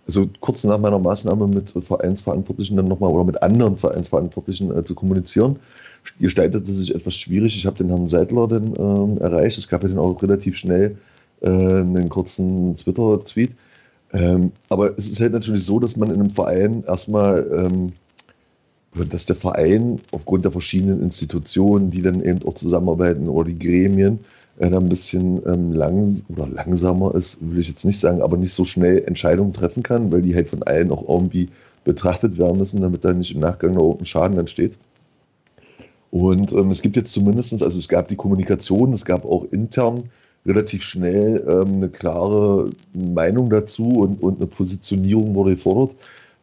C: also kurz nach meiner Maßnahme mit Vereinsverantwortlichen dann nochmal oder mit anderen Vereinsverantwortlichen äh, zu kommunizieren gestaltete sich etwas schwierig. Ich habe den Herrn Seidler dann ähm, erreicht. Es gab ja dann auch relativ schnell äh, einen kurzen Twitter-Tweet. Ähm, aber es ist halt natürlich so, dass man in einem Verein erstmal, ähm, dass der Verein aufgrund der verschiedenen Institutionen, die dann eben auch zusammenarbeiten oder die Gremien, äh, ein bisschen ähm, lang oder langsamer ist, will ich jetzt nicht sagen, aber nicht so schnell Entscheidungen treffen kann, weil die halt von allen auch irgendwie betrachtet werden müssen, damit da nicht im Nachgang noch irgendein Schaden entsteht. Und ähm, es gibt jetzt zumindest, also es gab die Kommunikation, es gab auch intern relativ schnell ähm, eine klare Meinung dazu und, und eine Positionierung wurde gefordert.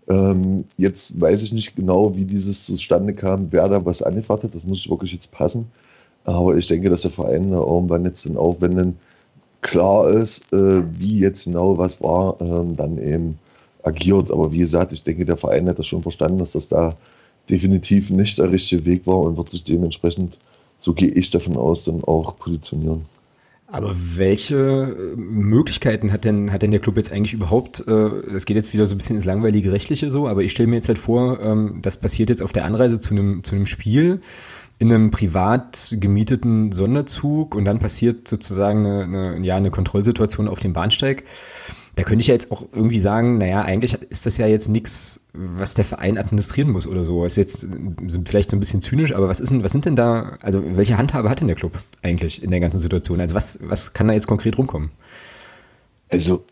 C: Ähm, jetzt weiß ich nicht genau, wie dieses zustande kam, wer da was angefragt hat. Das muss wirklich jetzt passen. Aber ich denke, dass der Verein irgendwann jetzt dann auch, wenn dann klar ist, äh, wie jetzt genau was war, äh, dann eben agiert. Aber wie gesagt, ich denke, der Verein hat das schon verstanden, dass das da definitiv nicht der richtige Weg war und wird sich dementsprechend, so gehe ich davon aus, dann auch positionieren.
A: Aber welche äh, Möglichkeiten hat denn, hat denn der Club jetzt eigentlich überhaupt? Es äh, geht jetzt wieder so ein bisschen ins langweilige Rechtliche so, aber ich stelle mir jetzt halt vor, ähm, das passiert jetzt auf der Anreise zu einem, zu einem Spiel in einem privat gemieteten Sonderzug und dann passiert sozusagen eine, eine, ja, eine Kontrollsituation auf dem Bahnsteig. Da könnte ich ja jetzt auch irgendwie sagen, naja, eigentlich ist das ja jetzt nichts, was der Verein administrieren muss oder so. Ist jetzt vielleicht so ein bisschen zynisch, aber was ist denn, was sind denn da, also welche Handhabe hat denn der Club eigentlich in der ganzen Situation? Also was, was kann da jetzt konkret rumkommen?
C: Also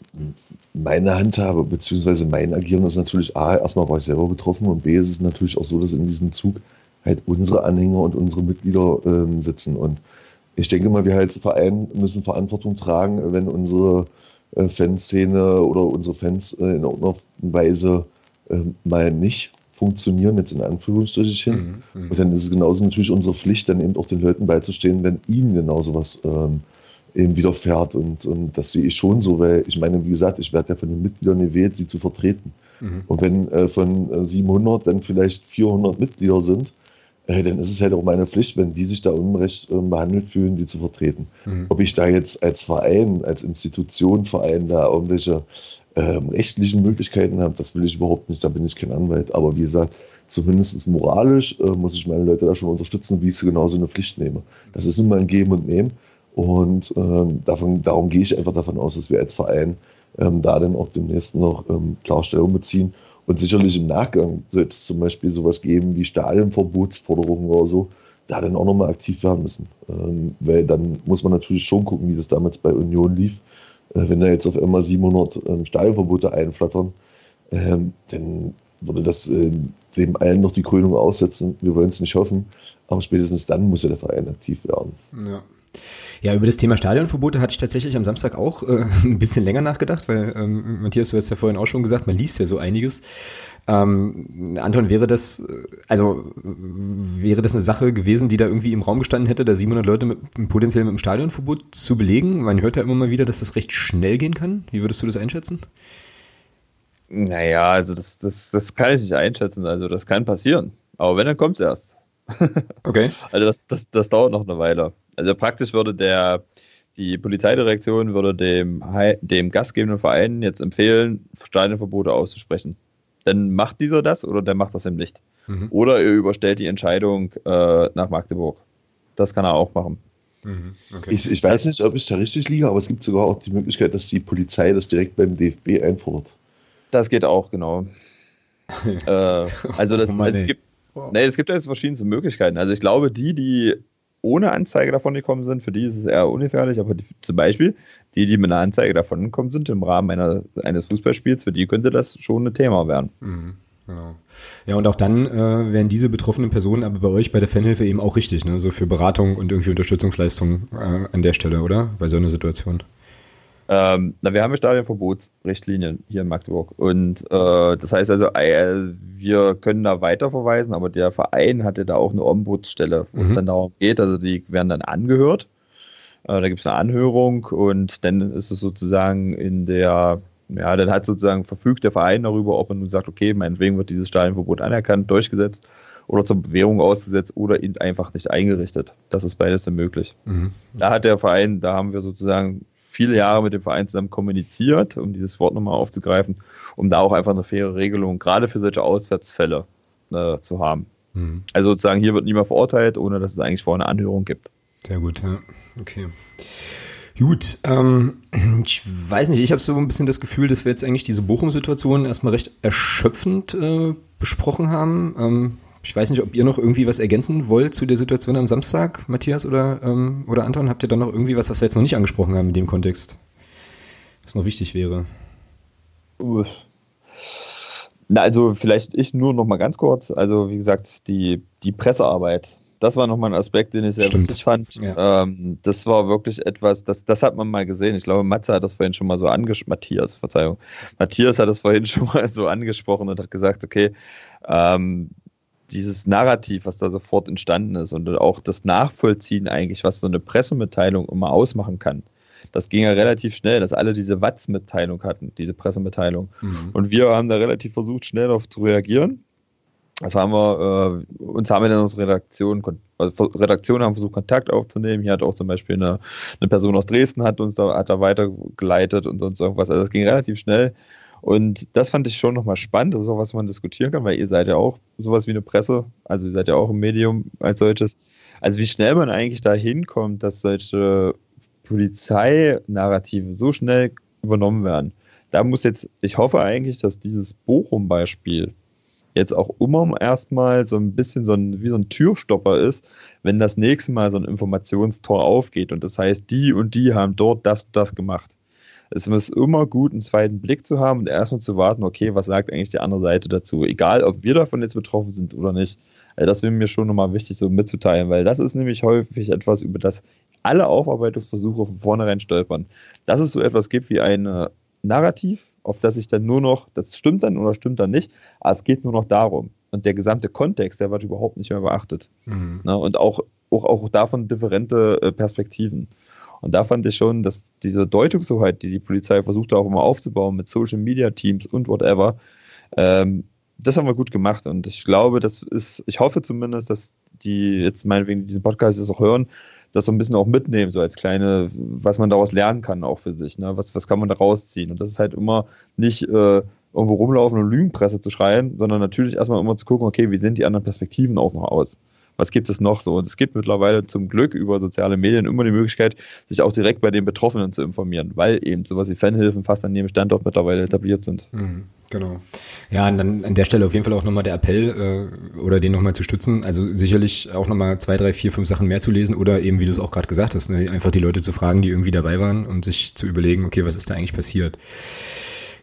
C: meine Handhabe bzw. mein Agieren ist natürlich A, erstmal war ich selber betroffen und B ist es natürlich auch so, dass in diesem Zug halt unsere Anhänger und unsere Mitglieder äh, sitzen. Und ich denke mal, wir als Verein müssen Verantwortung tragen, wenn unsere äh, Fanszene oder unsere Fans äh, in irgendeiner Weise äh, mal nicht funktionieren, jetzt in Anführungsstrichen. Mhm, mhm, und dann ist es genauso natürlich unsere Pflicht, dann eben auch den Leuten beizustehen, wenn ihnen genauso was ähm, eben widerfährt. Und, und das sehe ich schon so, weil ich meine, wie gesagt, ich werde ja von den Mitgliedern gewählt, sie zu vertreten. Mhm. Und wenn äh, von 700 dann vielleicht 400 Mitglieder sind, äh, dann ist es halt auch meine Pflicht, wenn die sich da unrecht äh, behandelt fühlen, die zu vertreten. Mhm. Ob ich da jetzt als Verein, als Institution, Verein da irgendwelche ähm, rechtlichen Möglichkeiten habe, das will ich überhaupt nicht, da bin ich kein Anwalt. Aber wie gesagt, zumindest moralisch äh, muss ich meine Leute da schon unterstützen, wie ich sie genauso eine Pflicht nehme. Das ist immer ein Geben und Nehmen. Und ähm, davon, darum gehe ich einfach davon aus, dass wir als Verein ähm, da dann auch demnächst noch ähm, Klarstellung beziehen und sicherlich im Nachgang sollte es zum Beispiel sowas geben wie Stadionverbotsforderungen oder so, da dann auch nochmal aktiv werden müssen. Ähm, weil dann muss man natürlich schon gucken, wie das damals bei Union lief. Äh, wenn da jetzt auf einmal 700 ähm, Stadionverbote einflattern, ähm, dann würde das äh, dem allen noch die Krönung aussetzen. Wir wollen es nicht hoffen, aber spätestens dann muss ja der Verein aktiv werden.
A: Ja. Ja, über das Thema Stadionverbote hatte ich tatsächlich am Samstag auch äh, ein bisschen länger nachgedacht, weil ähm, Matthias, du hast ja vorhin auch schon gesagt, man liest ja so einiges. Ähm, Anton, wäre das, also wäre das eine Sache gewesen, die da irgendwie im Raum gestanden hätte, da 700 Leute mit, potenziell mit dem Stadionverbot zu belegen? Man hört ja immer mal wieder, dass das recht schnell gehen kann. Wie würdest du das einschätzen?
D: Naja, also das, das, das kann ich nicht einschätzen. Also das kann passieren. Aber wenn, dann kommt es erst.
A: okay.
D: Also das, das, das dauert noch eine Weile. Also praktisch würde der, die Polizeidirektion würde dem, dem gastgebenden Verein jetzt empfehlen, Stadionverbote auszusprechen. Dann macht dieser das oder der macht das eben nicht. Mhm. Oder er überstellt die Entscheidung äh, nach Magdeburg. Das kann er auch machen.
C: Mhm. Okay. Ich, ich, weiß nicht, ob da richtig liege, aber es gibt sogar auch die Möglichkeit, dass die Polizei das direkt beim DFB einfordert.
D: Das geht auch, genau. äh, also, das, oh also es gibt, wow. nee, es gibt jetzt verschiedenste Möglichkeiten. Also ich glaube, die, die ohne Anzeige davon gekommen sind, für die ist es eher ungefährlich, aber die, zum Beispiel die, die mit einer Anzeige davon gekommen sind im Rahmen einer, eines Fußballspiels, für die könnte das schon ein Thema werden. Mhm,
A: genau. Ja, und auch dann äh, wären diese betroffenen Personen aber bei euch bei der Fanhilfe eben auch richtig, ne? so für Beratung und irgendwie Unterstützungsleistung äh, an der Stelle, oder? Bei so einer Situation.
D: Ähm, na, wir haben ja Stadionverbotsrichtlinien hier in Magdeburg. Und äh, das heißt also, äh, wir können da weiterverweisen, aber der Verein hatte da auch eine Ombudsstelle, wo mhm. es dann darum geht. Also die werden dann angehört. Äh, da gibt es eine Anhörung und dann ist es sozusagen in der, ja, dann hat sozusagen verfügt der Verein darüber, ob man nun sagt, okay, meinetwegen wird dieses Stadionverbot anerkannt, durchgesetzt oder zur Bewährung ausgesetzt oder ihn einfach nicht eingerichtet. Das ist beides dann möglich. Mhm. Da hat der Verein, da haben wir sozusagen viele Jahre mit dem Verein zusammen kommuniziert, um dieses Wort nochmal aufzugreifen, um da auch einfach eine faire Regelung, gerade für solche Auswärtsfälle, äh, zu haben. Mhm. Also sozusagen, hier wird niemand verurteilt, ohne dass es eigentlich vorher eine Anhörung gibt.
A: Sehr gut, ja. Okay. Gut, ähm, ich weiß nicht, ich habe so ein bisschen das Gefühl, dass wir jetzt eigentlich diese Bochum-Situation erstmal recht erschöpfend äh, besprochen haben. Ähm, ich weiß nicht, ob ihr noch irgendwie was ergänzen wollt zu der Situation am Samstag, Matthias oder, ähm, oder Anton. Habt ihr da noch irgendwie was, was wir jetzt noch nicht angesprochen haben in dem Kontext, was noch wichtig wäre?
D: Na, also vielleicht ich nur noch mal ganz kurz. Also wie gesagt, die, die Pressearbeit, das war nochmal ein Aspekt, den ich sehr Stimmt. wichtig fand. Ja. Ähm, das war wirklich etwas, das, das hat man mal gesehen. Ich glaube, Matze hat das vorhin schon mal so angesprochen. Matthias, Verzeihung. Matthias hat das vorhin schon mal so angesprochen und hat gesagt, okay, ähm, dieses Narrativ, was da sofort entstanden ist und auch das Nachvollziehen eigentlich, was so eine Pressemitteilung immer ausmachen kann. Das ging ja relativ schnell, dass alle diese Watz-Mitteilung hatten, diese Pressemitteilung. Mhm. Und wir haben da relativ versucht, schnell darauf zu reagieren. Das haben wir, äh, uns haben wir dann unsere Redaktion, also Redaktion haben versucht, Kontakt aufzunehmen. Hier hat auch zum Beispiel eine, eine Person aus Dresden hat uns da, hat da weitergeleitet und sonst irgendwas. Also das ging relativ schnell. Und das fand ich schon nochmal spannend. Das ist auch was man diskutieren kann, weil ihr seid ja auch sowas wie eine Presse. Also ihr seid ja auch ein Medium als solches. Also wie schnell man eigentlich da hinkommt, dass solche Polizeinarrative so schnell übernommen werden. Da muss jetzt, ich hoffe eigentlich, dass dieses Bochum-Beispiel jetzt auch immer erstmal so ein bisschen so ein, wie so ein Türstopper ist, wenn das nächste Mal so ein Informationstor aufgeht und das heißt, die und die haben dort das und das gemacht es ist immer gut, einen zweiten Blick zu haben und erstmal zu warten, okay, was sagt eigentlich die andere Seite dazu? Egal, ob wir davon jetzt betroffen sind oder nicht. Also das wäre mir schon nochmal wichtig, so mitzuteilen, weil das ist nämlich häufig etwas, über das alle Aufarbeitungsversuche von vornherein stolpern. Dass es so etwas gibt wie ein Narrativ, auf das ich dann nur noch, das stimmt dann oder stimmt dann nicht, aber es geht nur noch darum. Und der gesamte Kontext, der wird überhaupt nicht mehr beachtet. Mhm. Ne? Und auch, auch, auch davon differente äh, Perspektiven. Und da fand ich schon, dass diese Deutungshoheit, die die Polizei versucht auch immer aufzubauen mit Social Media Teams und whatever, ähm, das haben wir gut gemacht. Und ich glaube, das ist, ich hoffe zumindest, dass die jetzt meinetwegen diesen Podcast das auch hören, das so ein bisschen auch mitnehmen, so als kleine, was man daraus lernen kann, auch für sich. Ne? Was, was kann man da rausziehen? Und das ist halt immer nicht äh, irgendwo rumlaufen und Lügenpresse zu schreien, sondern natürlich erstmal immer zu gucken, okay, wie sehen die anderen Perspektiven auch noch aus? Was gibt es noch so? Und es gibt mittlerweile zum Glück über soziale Medien immer die Möglichkeit, sich auch direkt bei den Betroffenen zu informieren, weil eben sowas wie Fanhilfen fast an jedem Standort mittlerweile etabliert sind.
A: Mhm, genau. Ja, und dann an der Stelle auf jeden Fall auch nochmal der Appell äh, oder den nochmal zu stützen. Also sicherlich auch nochmal zwei, drei, vier, fünf Sachen mehr zu lesen oder eben, wie du es auch gerade gesagt hast, ne, einfach die Leute zu fragen, die irgendwie dabei waren, um sich zu überlegen, okay, was ist da eigentlich passiert?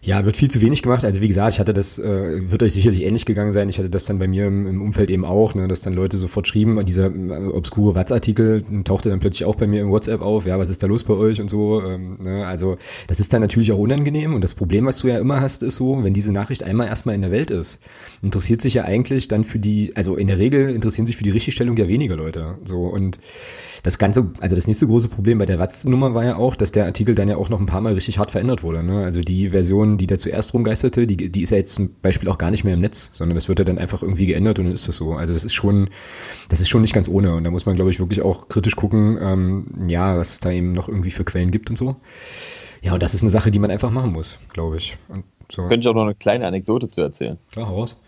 A: Ja, wird viel zu wenig gemacht. Also wie gesagt, ich hatte das, äh, wird euch sicherlich ähnlich gegangen sein. Ich hatte das dann bei mir im, im Umfeld eben auch, ne, dass dann Leute sofort schrieben, dieser äh, obskure Watz-Artikel tauchte dann plötzlich auch bei mir im WhatsApp auf, ja, was ist da los bei euch und so. Ähm, ne, also das ist dann natürlich auch unangenehm. Und das Problem, was du ja immer hast, ist so, wenn diese Nachricht einmal erstmal in der Welt ist, interessiert sich ja eigentlich dann für die, also in der Regel interessieren sich für die Richtigstellung ja weniger Leute. So und das ganze, also das nächste große Problem bei der Watz-Nummer war ja auch, dass der Artikel dann ja auch noch ein paar Mal richtig hart verändert wurde. Ne? Also die Version, die da zuerst rumgeisterte, die, die ist ja jetzt zum Beispiel auch gar nicht mehr im Netz, sondern das wird ja dann einfach irgendwie geändert und dann ist das so. Also das ist schon, das ist schon nicht ganz ohne. Und da muss man, glaube ich, wirklich auch kritisch gucken, ähm, ja, was es da eben noch irgendwie für Quellen gibt und so. Ja, und das ist eine Sache, die man einfach machen muss, glaube ich. Und
D: so. Könnte ich auch noch eine kleine Anekdote zu erzählen.
A: Klar, heraus.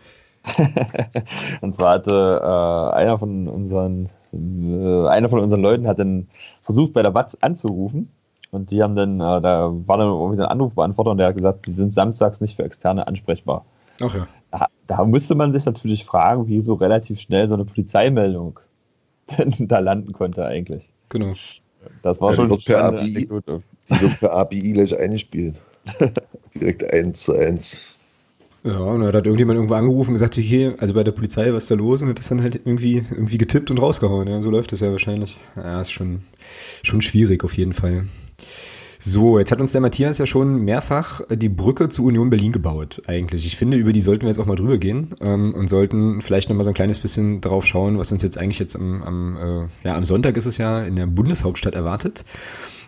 D: und zwar hatte äh, einer von unseren äh, einer von unseren Leuten hat dann versucht, bei der Watz anzurufen. Und die haben dann, äh, da war dann irgendwie so ein Anrufbeantworter und der hat gesagt, die sind samstags nicht für Externe ansprechbar.
A: Ach ja.
D: Da, da musste man sich natürlich fragen, wie so relativ schnell so eine Polizeimeldung denn da landen konnte eigentlich.
A: Genau.
D: Das war ja, schon
C: die per API, Die wird per API gleich eingespielt. Direkt eins zu eins.
A: Ja, und da hat irgendjemand irgendwo angerufen und gesagt, hier, also bei der Polizei, was ist da los? Und hat das dann halt irgendwie, irgendwie getippt und rausgehauen. Ja, so läuft das ja wahrscheinlich. Ja, ist schon, schon schwierig auf jeden Fall. So, jetzt hat uns der Matthias ja schon mehrfach die Brücke zu Union Berlin gebaut, eigentlich. Ich finde, über die sollten wir jetzt auch mal drüber gehen ähm, und sollten vielleicht nochmal so ein kleines bisschen drauf schauen, was uns jetzt eigentlich jetzt am, am, äh, ja, am Sonntag ist es ja in der Bundeshauptstadt erwartet.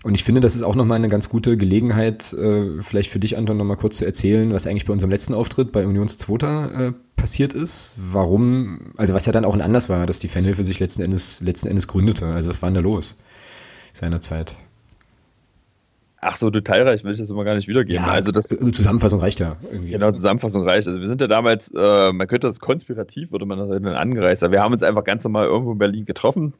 A: Und ich finde, das ist auch nochmal eine ganz gute Gelegenheit, äh, vielleicht für dich, Anton, nochmal kurz zu erzählen, was eigentlich bei unserem letzten Auftritt bei Unions Zweiter äh, passiert ist. Warum, also was ja dann auch ein Anlass war, dass die Fanhilfe sich letzten Endes, letzten Endes gründete. Also was war denn da los seinerzeit?
D: Ach so, detailreich will ich das immer gar nicht wiedergeben.
A: Ja, also das äh, Zusammenfassung reicht ja
D: irgendwie. Genau, Zusammenfassung reicht. Also wir sind ja damals, äh, man könnte das konspirativ, würde man das dann angereist. Aber wir haben uns einfach ganz normal irgendwo in Berlin getroffen.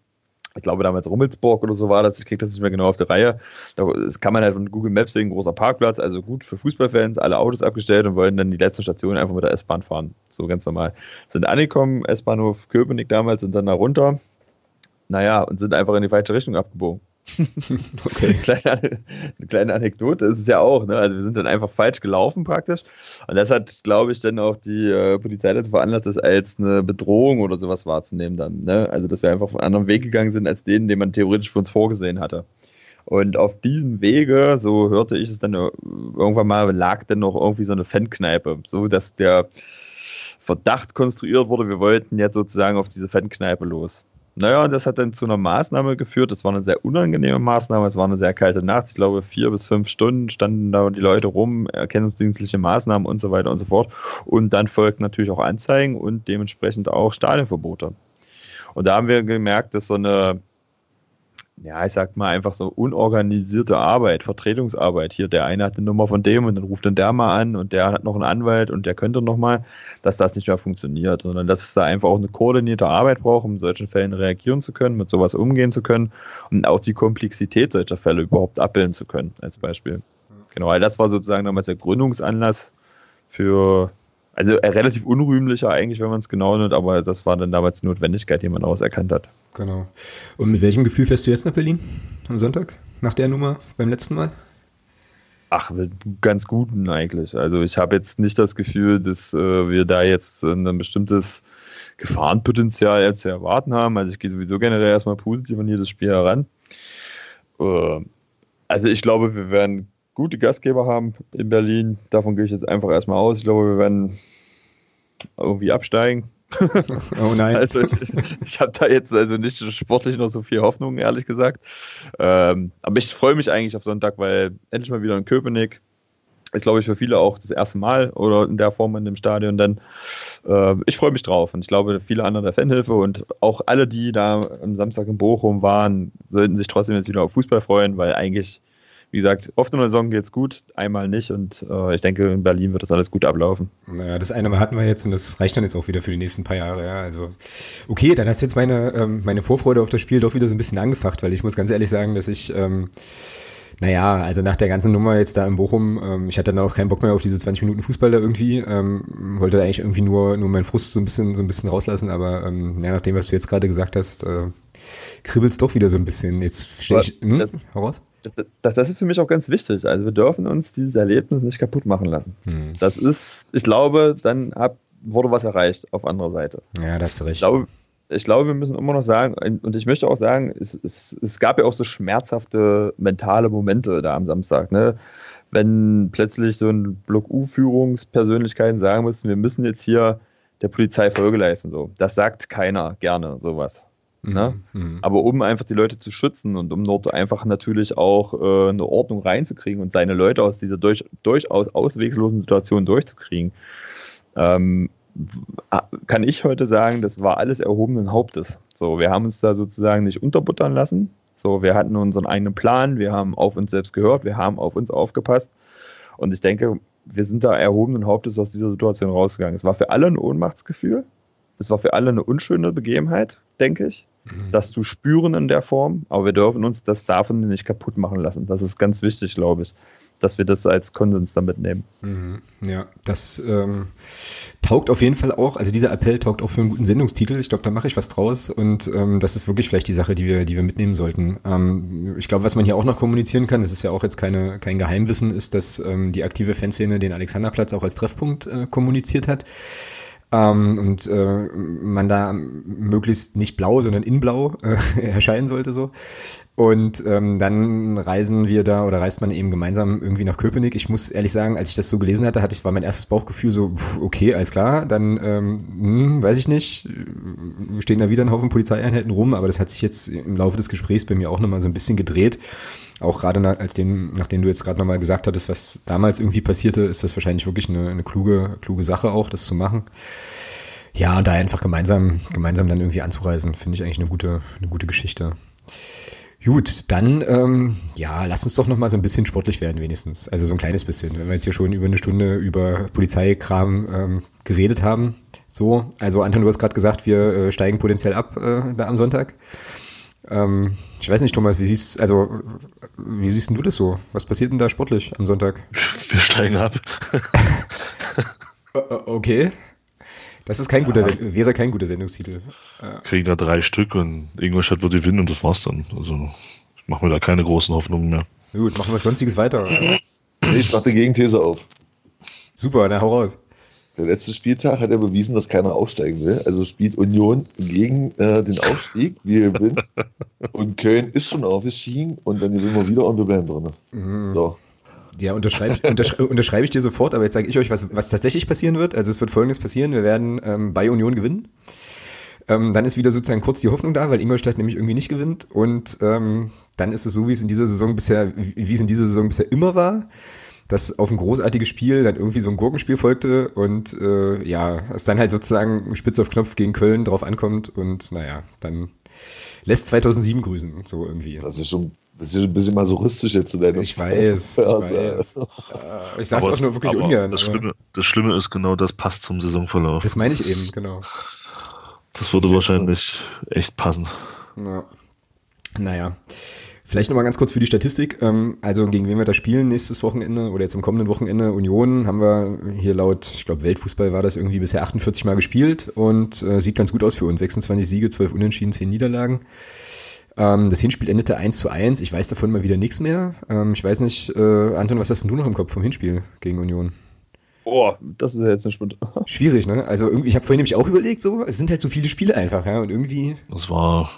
D: Ich glaube damals Rummelsburg oder so war das. Ich kriege das nicht mehr genau auf der Reihe. Das kann man halt von Google Maps sehen, großer Parkplatz, also gut für Fußballfans, alle Autos abgestellt und wollen dann die letzte Station einfach mit der S-Bahn fahren. So ganz normal. Sind angekommen, S-Bahnhof Köpenick damals, sind dann da runter. Naja, und sind einfach in die falsche Richtung abgebogen. okay. kleine, eine kleine Anekdote ist es ja auch. Ne? Also wir sind dann einfach falsch gelaufen praktisch. Und das hat, glaube ich, dann auch die äh, Polizei dazu veranlasst, das als eine Bedrohung oder sowas wahrzunehmen dann. Ne? Also dass wir einfach auf einen anderen Weg gegangen sind als den, den man theoretisch für uns vorgesehen hatte. Und auf diesem Wege, so hörte ich es dann äh, irgendwann mal, lag dann noch irgendwie so eine Fankneipe, so dass der Verdacht konstruiert wurde, wir wollten jetzt sozusagen auf diese Fankneipe los. Naja, das hat dann zu einer Maßnahme geführt. Das war eine sehr unangenehme Maßnahme. Es war eine sehr kalte Nacht. Ich glaube, vier bis fünf Stunden standen da die Leute rum, erkennungsdienstliche Maßnahmen und so weiter und so fort. Und dann folgten natürlich auch Anzeigen und dementsprechend auch Stadionverbote. Und da haben wir gemerkt, dass so eine ja, ich sag mal einfach so unorganisierte Arbeit, Vertretungsarbeit. Hier, der eine hat eine Nummer von dem und dann ruft dann der mal an und der hat noch einen Anwalt und der könnte noch mal, dass das nicht mehr funktioniert, sondern dass es da einfach auch eine koordinierte Arbeit braucht, um in solchen Fällen reagieren zu können, mit sowas umgehen zu können und auch die Komplexität solcher Fälle überhaupt abbilden zu können, als Beispiel. Genau, weil das war sozusagen damals der Gründungsanlass für also äh, relativ unrühmlicher eigentlich, wenn man es genau nimmt, aber das war dann damals die Notwendigkeit, die man auserkannt hat.
A: Genau. Und mit welchem Gefühl fährst du jetzt nach Berlin am Sonntag? Nach der Nummer beim letzten Mal?
D: Ach, mit ganz guten eigentlich. Also ich habe jetzt nicht das Gefühl, dass äh, wir da jetzt ein bestimmtes Gefahrenpotenzial zu erwarten haben. Also ich gehe sowieso generell erstmal positiv an jedes Spiel heran. Äh, also ich glaube, wir werden gute Gastgeber haben in Berlin. Davon gehe ich jetzt einfach erstmal aus. Ich glaube, wir werden irgendwie absteigen.
A: Oh nein.
D: Also ich, ich habe da jetzt also nicht sportlich noch so viel Hoffnung, ehrlich gesagt. Ähm, aber ich freue mich eigentlich auf Sonntag, weil endlich mal wieder in Köpenick. Ist, glaube ich, für viele auch das erste Mal oder in der Form in dem Stadion. Dann äh, ich freue mich drauf und ich glaube, viele andere der Fanhilfe und auch alle, die da am Samstag in Bochum waren, sollten sich trotzdem jetzt wieder auf Fußball freuen, weil eigentlich wie gesagt, oft in der Saison geht es gut, einmal nicht und äh, ich denke, in Berlin wird das alles gut ablaufen.
A: Naja, das eine Mal hatten wir jetzt und das reicht dann jetzt auch wieder für die nächsten paar Jahre. Ja. Also okay, dann hast du jetzt meine, ähm, meine Vorfreude auf das Spiel doch wieder so ein bisschen angefacht, weil ich muss ganz ehrlich sagen, dass ich ähm, naja, also nach der ganzen Nummer jetzt da in Bochum, ähm, ich hatte dann auch keinen Bock mehr auf diese 20 Minuten Fußball da irgendwie, ähm, wollte da eigentlich irgendwie nur, nur meinen Frust so ein bisschen, so ein bisschen rauslassen, aber ähm, ja, nach dem, was du jetzt gerade gesagt hast, äh, kribbelt's doch wieder so ein bisschen. Jetzt stehe ich, hm,
D: das, heraus? Das, das, ist für mich auch ganz wichtig. Also wir dürfen uns dieses Erlebnis nicht kaputt machen lassen. Hm. Das ist, ich glaube, dann hab, wurde was erreicht auf anderer Seite.
A: Ja, das ist recht.
D: Ich glaube, ich glaube, wir müssen immer noch sagen, und ich möchte auch sagen, es, es, es gab ja auch so schmerzhafte mentale Momente da am Samstag, ne? Wenn plötzlich so ein Block U-Führungspersönlichkeiten sagen müssen, wir müssen jetzt hier der Polizei Folge leisten. So. Das sagt keiner gerne, sowas. Ne? Mhm. Aber um einfach die Leute zu schützen und um dort einfach natürlich auch äh, eine Ordnung reinzukriegen und seine Leute aus dieser durch, durchaus ausweglosen Situation durchzukriegen, ähm, kann ich heute sagen, das war alles erhobenen Hauptes. So, wir haben uns da sozusagen nicht unterbuttern lassen. So, wir hatten unseren eigenen Plan, wir haben auf uns selbst gehört, wir haben auf uns aufgepasst. Und ich denke, wir sind da erhobenen Hauptes aus dieser Situation rausgegangen. Es war für alle ein Ohnmachtsgefühl. Es war für alle eine unschöne Begebenheit, denke ich, mhm. das zu spüren in der Form. Aber wir dürfen uns das davon nicht kaputt machen lassen. Das ist ganz wichtig, glaube ich dass wir das als Konsens dann mitnehmen.
A: Mhm. Ja, das ähm, taugt auf jeden Fall auch, also dieser Appell taugt auch für einen guten Sendungstitel. Ich glaube, da mache ich was draus und ähm, das ist wirklich vielleicht die Sache, die wir, die wir mitnehmen sollten. Ähm, ich glaube, was man hier auch noch kommunizieren kann, das ist ja auch jetzt keine, kein Geheimwissen, ist, dass ähm, die aktive Fanszene den Alexanderplatz auch als Treffpunkt äh, kommuniziert hat ähm, und äh, man da möglichst nicht blau, sondern in blau äh, erscheinen sollte so. Und ähm, dann reisen wir da oder reist man eben gemeinsam irgendwie nach Köpenick. Ich muss ehrlich sagen, als ich das so gelesen hatte, hatte ich war mein erstes Bauchgefühl so, okay, alles klar, dann ähm, hm, weiß ich nicht, stehen da wieder ein Haufen Polizeieinheiten rum, aber das hat sich jetzt im Laufe des Gesprächs bei mir auch nochmal so ein bisschen gedreht. Auch gerade nach, als dem, nachdem du jetzt gerade nochmal gesagt hattest, was damals irgendwie passierte, ist das wahrscheinlich wirklich eine, eine kluge, kluge Sache auch, das zu machen. Ja, und da einfach gemeinsam, gemeinsam dann irgendwie anzureisen, finde ich eigentlich eine gute, eine gute Geschichte. Gut, dann ähm, ja, lass uns doch noch mal so ein bisschen sportlich werden wenigstens. Also so ein kleines bisschen. Wenn wir jetzt hier schon über eine Stunde über Polizeikram ähm, geredet haben. So, also Anton, du hast gerade gesagt, wir äh, steigen potenziell ab äh, da am Sonntag. Ähm, ich weiß nicht, Thomas, wie siehst also wie siehst du das so? Was passiert denn da sportlich am Sonntag?
B: Wir steigen ab.
A: okay. Das ist kein guter, wäre kein guter Sendungstitel.
B: Kriegen da drei Stück und Ingolstadt wird gewinnen und das war's dann. Also ich mache mir da keine großen Hoffnungen mehr.
A: Gut, machen wir sonstiges weiter.
C: Ich mache die Gegenthese auf.
A: Super, dann hau raus.
C: Der letzte Spieltag hat ja bewiesen, dass keiner aufsteigen will. Also spielt Union gegen äh, den Aufstieg. Wir gewinnen. und Köln ist schon aufgestiegen und dann gewinnen wir wieder und wir bleiben drin. Mhm. So.
A: Ja, unterschreibe unterschreibe, unterschreibe ich dir sofort, aber jetzt sage ich euch, was, was tatsächlich passieren wird. Also es wird folgendes passieren, wir werden ähm, bei Union gewinnen. Ähm, dann ist wieder sozusagen kurz die Hoffnung da, weil Ingolstadt nämlich irgendwie nicht gewinnt. Und ähm, dann ist es so, wie es in dieser Saison bisher, wie es in dieser Saison bisher immer war, dass auf ein großartiges Spiel dann irgendwie so ein Gurkenspiel folgte und äh, ja, es dann halt sozusagen spitz auf Knopf gegen Köln drauf ankommt und naja, dann lässt 2007 grüßen, so irgendwie.
C: Das ist schon das ist ein bisschen masuristisch jetzt zu deiner
A: Ich weiß, ich weiß. Ich sag's auch nur wirklich ungern.
B: Das Schlimme, das Schlimme ist genau, das passt zum Saisonverlauf.
A: Das meine ich eben, genau.
B: Das würde wahrscheinlich echt passen.
A: Ja. Naja. Vielleicht nochmal ganz kurz für die Statistik. Ähm, also gegen wen wir da spielen nächstes Wochenende oder jetzt am kommenden Wochenende Union haben wir hier laut, ich glaube Weltfußball war das irgendwie bisher 48 Mal gespielt und äh, sieht ganz gut aus für uns. 26 Siege, 12 Unentschieden, 10 Niederlagen. Ähm, das Hinspiel endete 1 zu 1. Ich weiß davon mal wieder nichts mehr. Ähm, ich weiß nicht, äh, Anton, was hast denn du noch im Kopf vom Hinspiel gegen Union?
D: Boah, das ist ja jetzt eine Stunde.
A: Schwierig, ne? Also irgendwie, ich habe vorhin nämlich auch überlegt, so, es sind halt so viele Spiele einfach, ja, und irgendwie.
B: Das war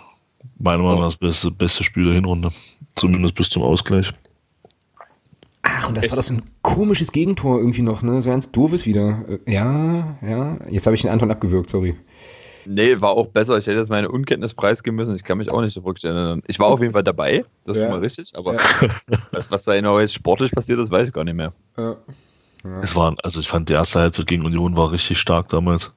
B: meiner Meinung nach das beste, beste Spiel der Hinrunde. Zumindest bis zum Ausgleich.
A: Ach, und das Echt? war das ein komisches Gegentor irgendwie noch, ne? So ganz doofes wieder. Äh, ja, ja. Jetzt habe ich den Anton abgewürgt, sorry.
D: Nee, war auch besser. Ich hätte jetzt meine Unkenntnis preisgeben müssen. Ich kann mich auch nicht erinnern. Ich war auf jeden Fall dabei, das ist ja. schon mal richtig, aber ja. was, was da genau jetzt sportlich passiert ist, weiß ich gar nicht mehr. Ja.
B: Es war, also ich fand die erste Halbzeit gegen Union war richtig stark damals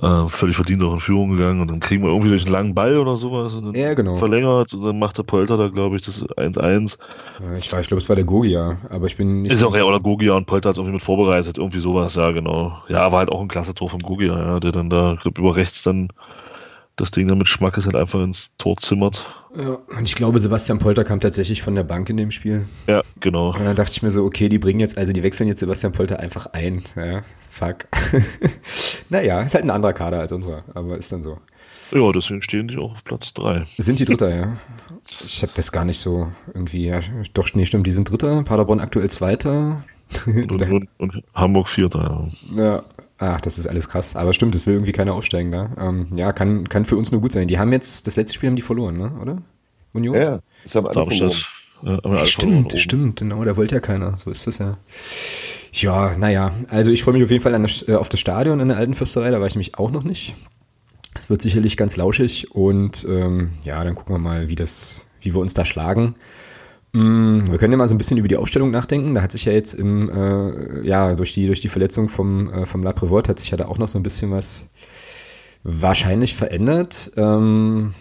B: äh, völlig verdient auch in Führung gegangen und dann kriegen wir irgendwie durch einen langen Ball oder sowas und dann
A: ja, genau.
B: verlängert und dann macht der Polter da, glaube ich, das 1-1.
A: Ja, ich, ich glaube, es war der Gogia, aber ich bin
B: nicht. Ist auch ja, oder Gogia und Polter hat es irgendwie mit vorbereitet, irgendwie sowas, ja, genau. Ja, war halt auch ein klasse Tor von Gogia, ja, der dann da, ich glaube, über rechts dann das Ding dann mit Schmackes halt einfach ins Tor zimmert.
A: Ja, und ich glaube, Sebastian Polter kam tatsächlich von der Bank in dem Spiel.
B: Ja, genau.
A: Und dann dachte ich mir so, okay, die bringen jetzt, also die wechseln jetzt Sebastian Polter einfach ein. Ja, fuck. naja, ist halt ein anderer Kader als unserer, aber ist dann so.
B: Ja, deswegen stehen die auch auf Platz 3.
A: Sind die Dritter, ja. Ich habe das gar nicht so irgendwie, ja, doch, nee, stimmt, die sind Dritter, Paderborn aktuell Zweiter.
B: und, und, und, Hamburg Vierter,
A: ja. Ja, ach, das ist alles krass. Aber stimmt, es will irgendwie keiner aufsteigen da. Ähm, ja, kann, kann für uns nur gut sein. Die haben jetzt, das letzte Spiel haben die verloren, ne? oder? Union?
C: Ja, das haben alle verloren.
A: Das, äh, stimmt, stimmt, genau, da wollte ja keiner. So ist das ja. Ja, naja, also ich freue mich auf jeden Fall das, äh, auf das Stadion in der alten Fürsterei, da war ich nämlich auch noch nicht. Es wird sicherlich ganz lauschig und ähm, ja, dann gucken wir mal, wie das, wie wir uns da schlagen. Mm, wir können ja mal so ein bisschen über die Aufstellung nachdenken. Da hat sich ja jetzt im, äh, ja, durch die, durch die Verletzung vom, äh, vom La Prévost hat sich ja da auch noch so ein bisschen was wahrscheinlich verändert. Ähm,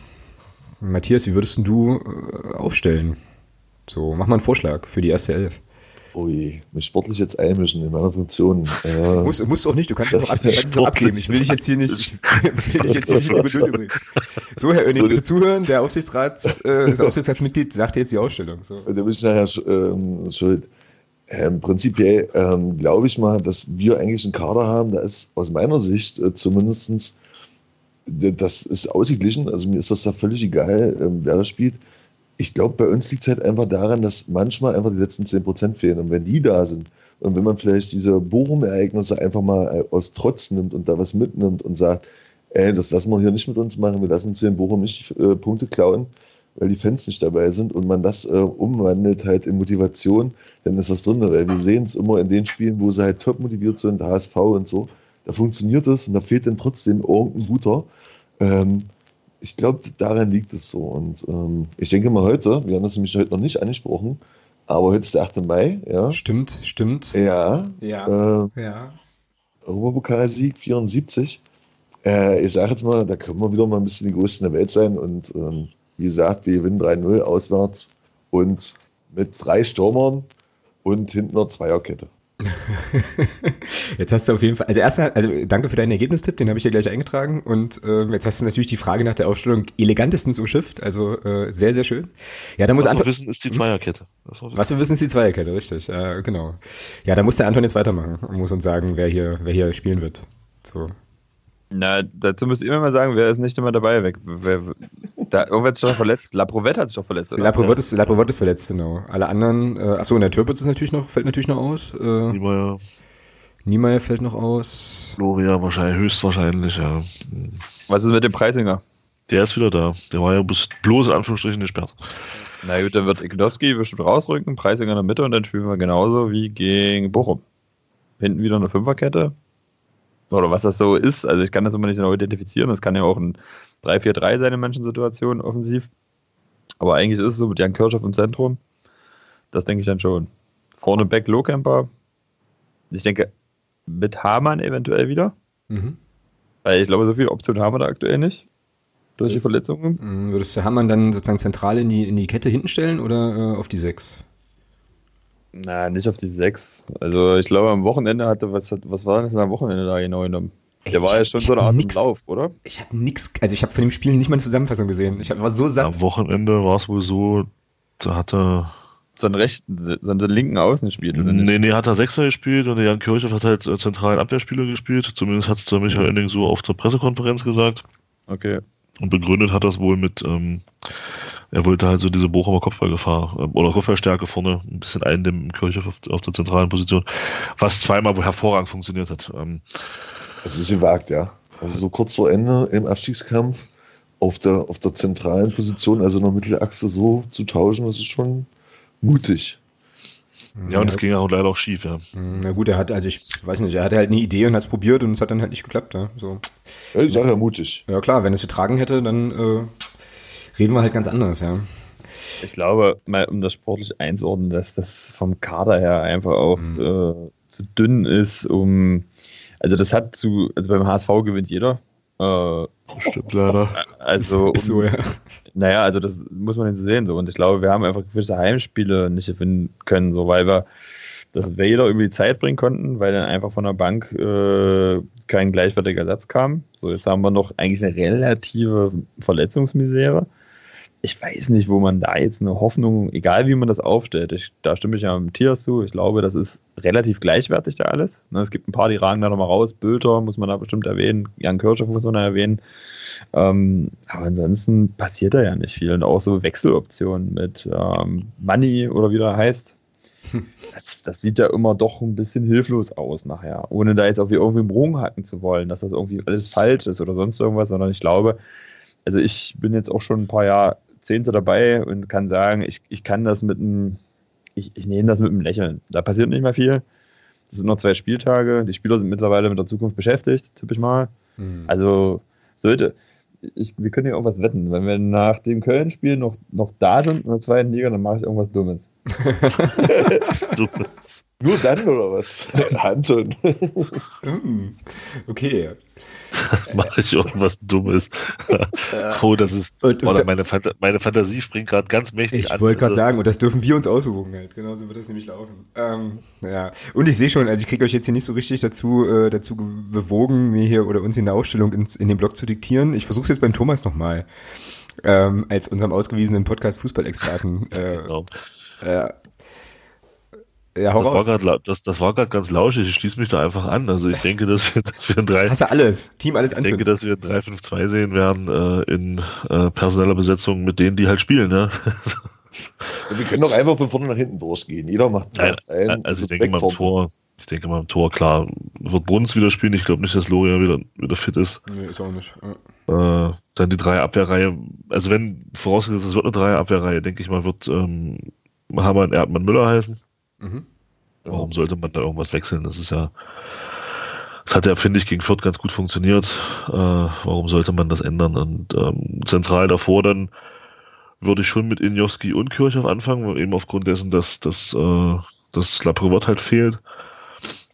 A: Matthias, wie würdest du äh, aufstellen? So, mach mal einen Vorschlag für die erste Elf.
C: Ui, mich sportlich jetzt einmischen in meiner Funktion.
A: Äh, musst, musst auch nicht, du kannst es auch, ab, kannst auch abgeben. Ich will dich jetzt hier nicht, ich will dich jetzt hier nicht über So, Herr Oenning, bitte zuhören. Der Aufsichtsrat, äh, das Aufsichtsratsmitglied sagt jetzt die Ausstellung. So.
C: Da bin ich nachher ähm, schuld. Ähm, prinzipiell ähm, glaube ich mal, dass wir eigentlich einen Kader haben, da ist aus meiner Sicht äh, zumindestens das ist ausgeglichen. Also mir ist das da völlig egal, ähm, wer das spielt ich glaube, bei uns liegt es halt einfach daran, dass manchmal einfach die letzten 10% fehlen. Und wenn die da sind und wenn man vielleicht diese Bochum-Ereignisse einfach mal äh, aus Trotz nimmt und da was mitnimmt und sagt, ey, das lassen wir hier nicht mit uns machen, wir lassen uns hier in Bochum nicht äh, Punkte klauen, weil die Fans nicht dabei sind und man das äh, umwandelt halt in Motivation, dann ist was drin. Weil wir sehen es immer in den Spielen, wo sie halt top motiviert sind, HSV und so, da funktioniert es und da fehlt dann trotzdem irgendein guter. Ähm, ich glaube, daran liegt es so. Und ähm, ich denke mal heute, wir haben das nämlich heute noch nicht angesprochen, aber heute ist der 8. Mai, ja.
A: Stimmt, stimmt.
C: Ja.
A: Ja.
C: Äh,
A: ja.
C: Europapokalsieg 74. Äh, ich sage jetzt mal, da können wir wieder mal ein bisschen die Größten der Welt sein. Und ähm, wie gesagt, wir gewinnen 3-0 auswärts und mit drei Stürmern und hinten einer Zweierkette.
A: jetzt hast du auf jeden Fall, also erstmal, also danke für deinen Ergebnistipp, den habe ich ja gleich eingetragen und äh, jetzt hast du natürlich die Frage nach der Aufstellung elegantestens umschifft, also äh, sehr, sehr schön. Ja, da muss
B: Was
A: Anton,
B: wir wissen, ist die Zweierkette. Das war-
A: was wir wissen, ist die Zweierkette, richtig, äh, genau. Ja, da muss der Anton jetzt weitermachen und muss uns sagen, wer hier, wer hier spielen wird. So.
D: Na, dazu müsst ihr mir mal sagen, wer ist nicht immer dabei? Wer, wer, da, irgendwer hat sich doch verletzt. Laprovette hat sich doch verletzt, oder?
A: Laprovot ist, Laprovot ist verletzt, genau. Alle anderen, äh, achso, und der Türpitz ist natürlich noch, fällt natürlich noch aus. Äh,
B: Niemeyer,
A: Niemeyer fällt noch aus.
B: Gloria wahrscheinlich, höchstwahrscheinlich, ja.
D: Was ist mit dem Preisinger?
B: Der ist wieder da. Der war ja bis bloß in Anführungsstrichen gesperrt.
D: Na gut, dann wird Ignowski bestimmt rausrücken, Preisinger in der Mitte und dann spielen wir genauso wie gegen Bochum. Hinten wieder eine Fünferkette. Oder was das so ist. Also ich kann das immer nicht genau identifizieren. Das kann ja auch ein 3-4-3 sein in manchen Situationen offensiv. Aber eigentlich ist es so mit Jan Kirchhoff im Zentrum. Das denke ich dann schon. Vorne Back Lohkemper. Ich denke mit Hamann eventuell wieder.
A: Mhm.
D: Weil ich glaube, so viele Optionen haben wir da aktuell nicht. Durch die Verletzungen.
A: Mhm, Würdest du Hamann dann sozusagen zentral in die, in die Kette hinten stellen oder äh, auf die sechs?
D: Na, nicht auf die 6. Also ich glaube, am Wochenende hatte, was, hat- was war das am Wochenende da genau genommen?
A: Ey,
D: Der war
A: ich-
D: ja schon so eine Art im
A: nix-
D: Lauf, oder?
A: Ich habe nix, also ich habe von dem Spiel nicht mal eine Zusammenfassung gesehen. Ich hab, war so satt.
B: Am Wochenende war es wohl so, da hat er,
D: So einen rechten, so einen linken Außen gespielt, oder nicht?
B: nee, nee, hat er Sechser gespielt und der Jan Kirchhoff hat halt äh, zentralen Abwehrspieler gespielt. Zumindest hat es der Michael Ending so auf der Pressekonferenz gesagt.
D: Okay.
B: Und begründet hat das wohl mit, ähm, er wollte halt so diese Bochumer Kopfballgefahr ähm, oder Kopfballstärke vorne ein bisschen eindämmen, Kirchhoff auf, auf der zentralen Position, was zweimal hervorragend funktioniert hat. Ähm,
C: Das ist gewagt, ja. Also so kurz vor Ende im Abstiegskampf auf der, auf der zentralen Position, also in der Mittelachse so zu tauschen, das ist schon mutig.
B: ja, und es ging auch leider auch schief, ja.
A: Mhm, Na gut, er hat, also ich weiß nicht, er hatte halt eine Idee und hat es probiert und es hat dann halt nicht geklappt. Ja, so.
C: Ja, ich sage ja mutig.
A: ja klar, wenn es getragen hätte, dann äh, reden wir halt ganz anders, ja.
D: Ich glaube, mal um das sportlich einzuordnen, dass das vom Kader her einfach auch
A: Mhm.
D: äh, zu dünn ist, um. Also das hat zu, also beim HSV gewinnt jeder. Äh,
B: Stimmt leider.
D: also
A: ist, ist so, ja.
D: Naja, also das muss man nicht so sehen. So. Und ich glaube, wir haben einfach gewisse Heimspiele nicht gewinnen können, so, weil wir das weder über die Zeit bringen konnten, weil dann einfach von der Bank äh, kein gleichwertiger Ersatz kam. So, jetzt haben wir noch eigentlich eine relative Verletzungsmisere. Ich weiß nicht, wo man da jetzt eine Hoffnung, egal wie man das aufstellt, ich, da stimme ich ja Matthias zu. Ich glaube, das ist relativ gleichwertig da alles. Ne, es gibt ein paar, die ragen da nochmal raus. Bülter muss man da bestimmt erwähnen. Jan Kirchhoff muss man da erwähnen. Ähm, aber ansonsten passiert da ja nicht viel. Und auch so Wechseloptionen mit ähm, Money oder wie der heißt. Das, das sieht ja immer doch ein bisschen hilflos aus nachher. Ohne da jetzt auch wie irgendwie im Bogen hacken zu wollen, dass das irgendwie alles falsch ist oder sonst irgendwas, sondern ich glaube, also ich bin jetzt auch schon ein paar Jahrzehnte dabei und kann sagen, ich, ich kann das mit einem, ich, ich nehme das mit einem Lächeln. Da passiert nicht mehr viel. Das sind noch zwei Spieltage. Die Spieler sind mittlerweile mit der Zukunft beschäftigt, tippe ich mal.
A: Mhm.
D: Also sollte, ich, wir können ja auch was wetten. Wenn wir nach dem Köln-Spiel noch, noch da sind in der zweiten Liga, dann mache ich irgendwas Dummes.
C: Nur dann oder was? Anton.
A: Mhm. Okay.
B: mache ich irgendwas Dummes. oh, das ist.
A: Und- und
B: oder meine, Phanta meine Fantasie springt gerade ganz mächtig
A: Ich wollte gerade
B: Also,
A: sagen, und das dürfen wir uns aussuchen halt. Genau so wird das nämlich laufen. Ähm, ja. Und ich sehe schon, also ich kriege euch jetzt hier nicht so richtig dazu, äh, dazu ge- bewogen, mir hier oder uns hier eine Ausstellung ins, in den Blog zu diktieren. Ich versuche es jetzt beim Thomas nochmal. Ähm, als unserem ausgewiesenen Podcast-Fußballexperten. Äh,
B: Genau.
A: Äh, ja, hau
B: Das war gerade das, das war gerade ganz lauschig. Ich schließe mich da einfach an. Also ich denke, dass wir, dass wir ein 3,
A: Hast du alles. Team alles
B: ich denke,
A: anzünden.
B: dass wir ein 3-5-2 sehen werden äh, in äh, personeller Besetzung mit denen, die halt spielen. Ne?
C: Wir können doch einfach von vorne nach hinten durchgehen. Jeder macht
B: Nein,
C: einen.
B: also ich denke mal Tor. Ich denke mal im Tor, klar, wird Bruns wieder spielen. Ich glaube nicht, dass Loria wieder, wieder fit ist.
A: Nee, ist auch nicht. Ja.
B: Äh, dann die drei Abwehrreihe also wenn vorausgesetzt, es wird eine Dreierabwehrreihe, denke ich mal, wird ähm, Hamann Erdmann Müller heißen. Mhm. Warum sollte man da irgendwas wechseln? Das ist ja, das hat ja, finde ich, gegen Fürth ganz gut funktioniert. Äh, warum sollte man das ändern? Und ähm, zentral davor dann würde ich schon mit Injowski und Kirchhoff anfangen, eben aufgrund dessen, dass, dass, äh, dass halt fehlt.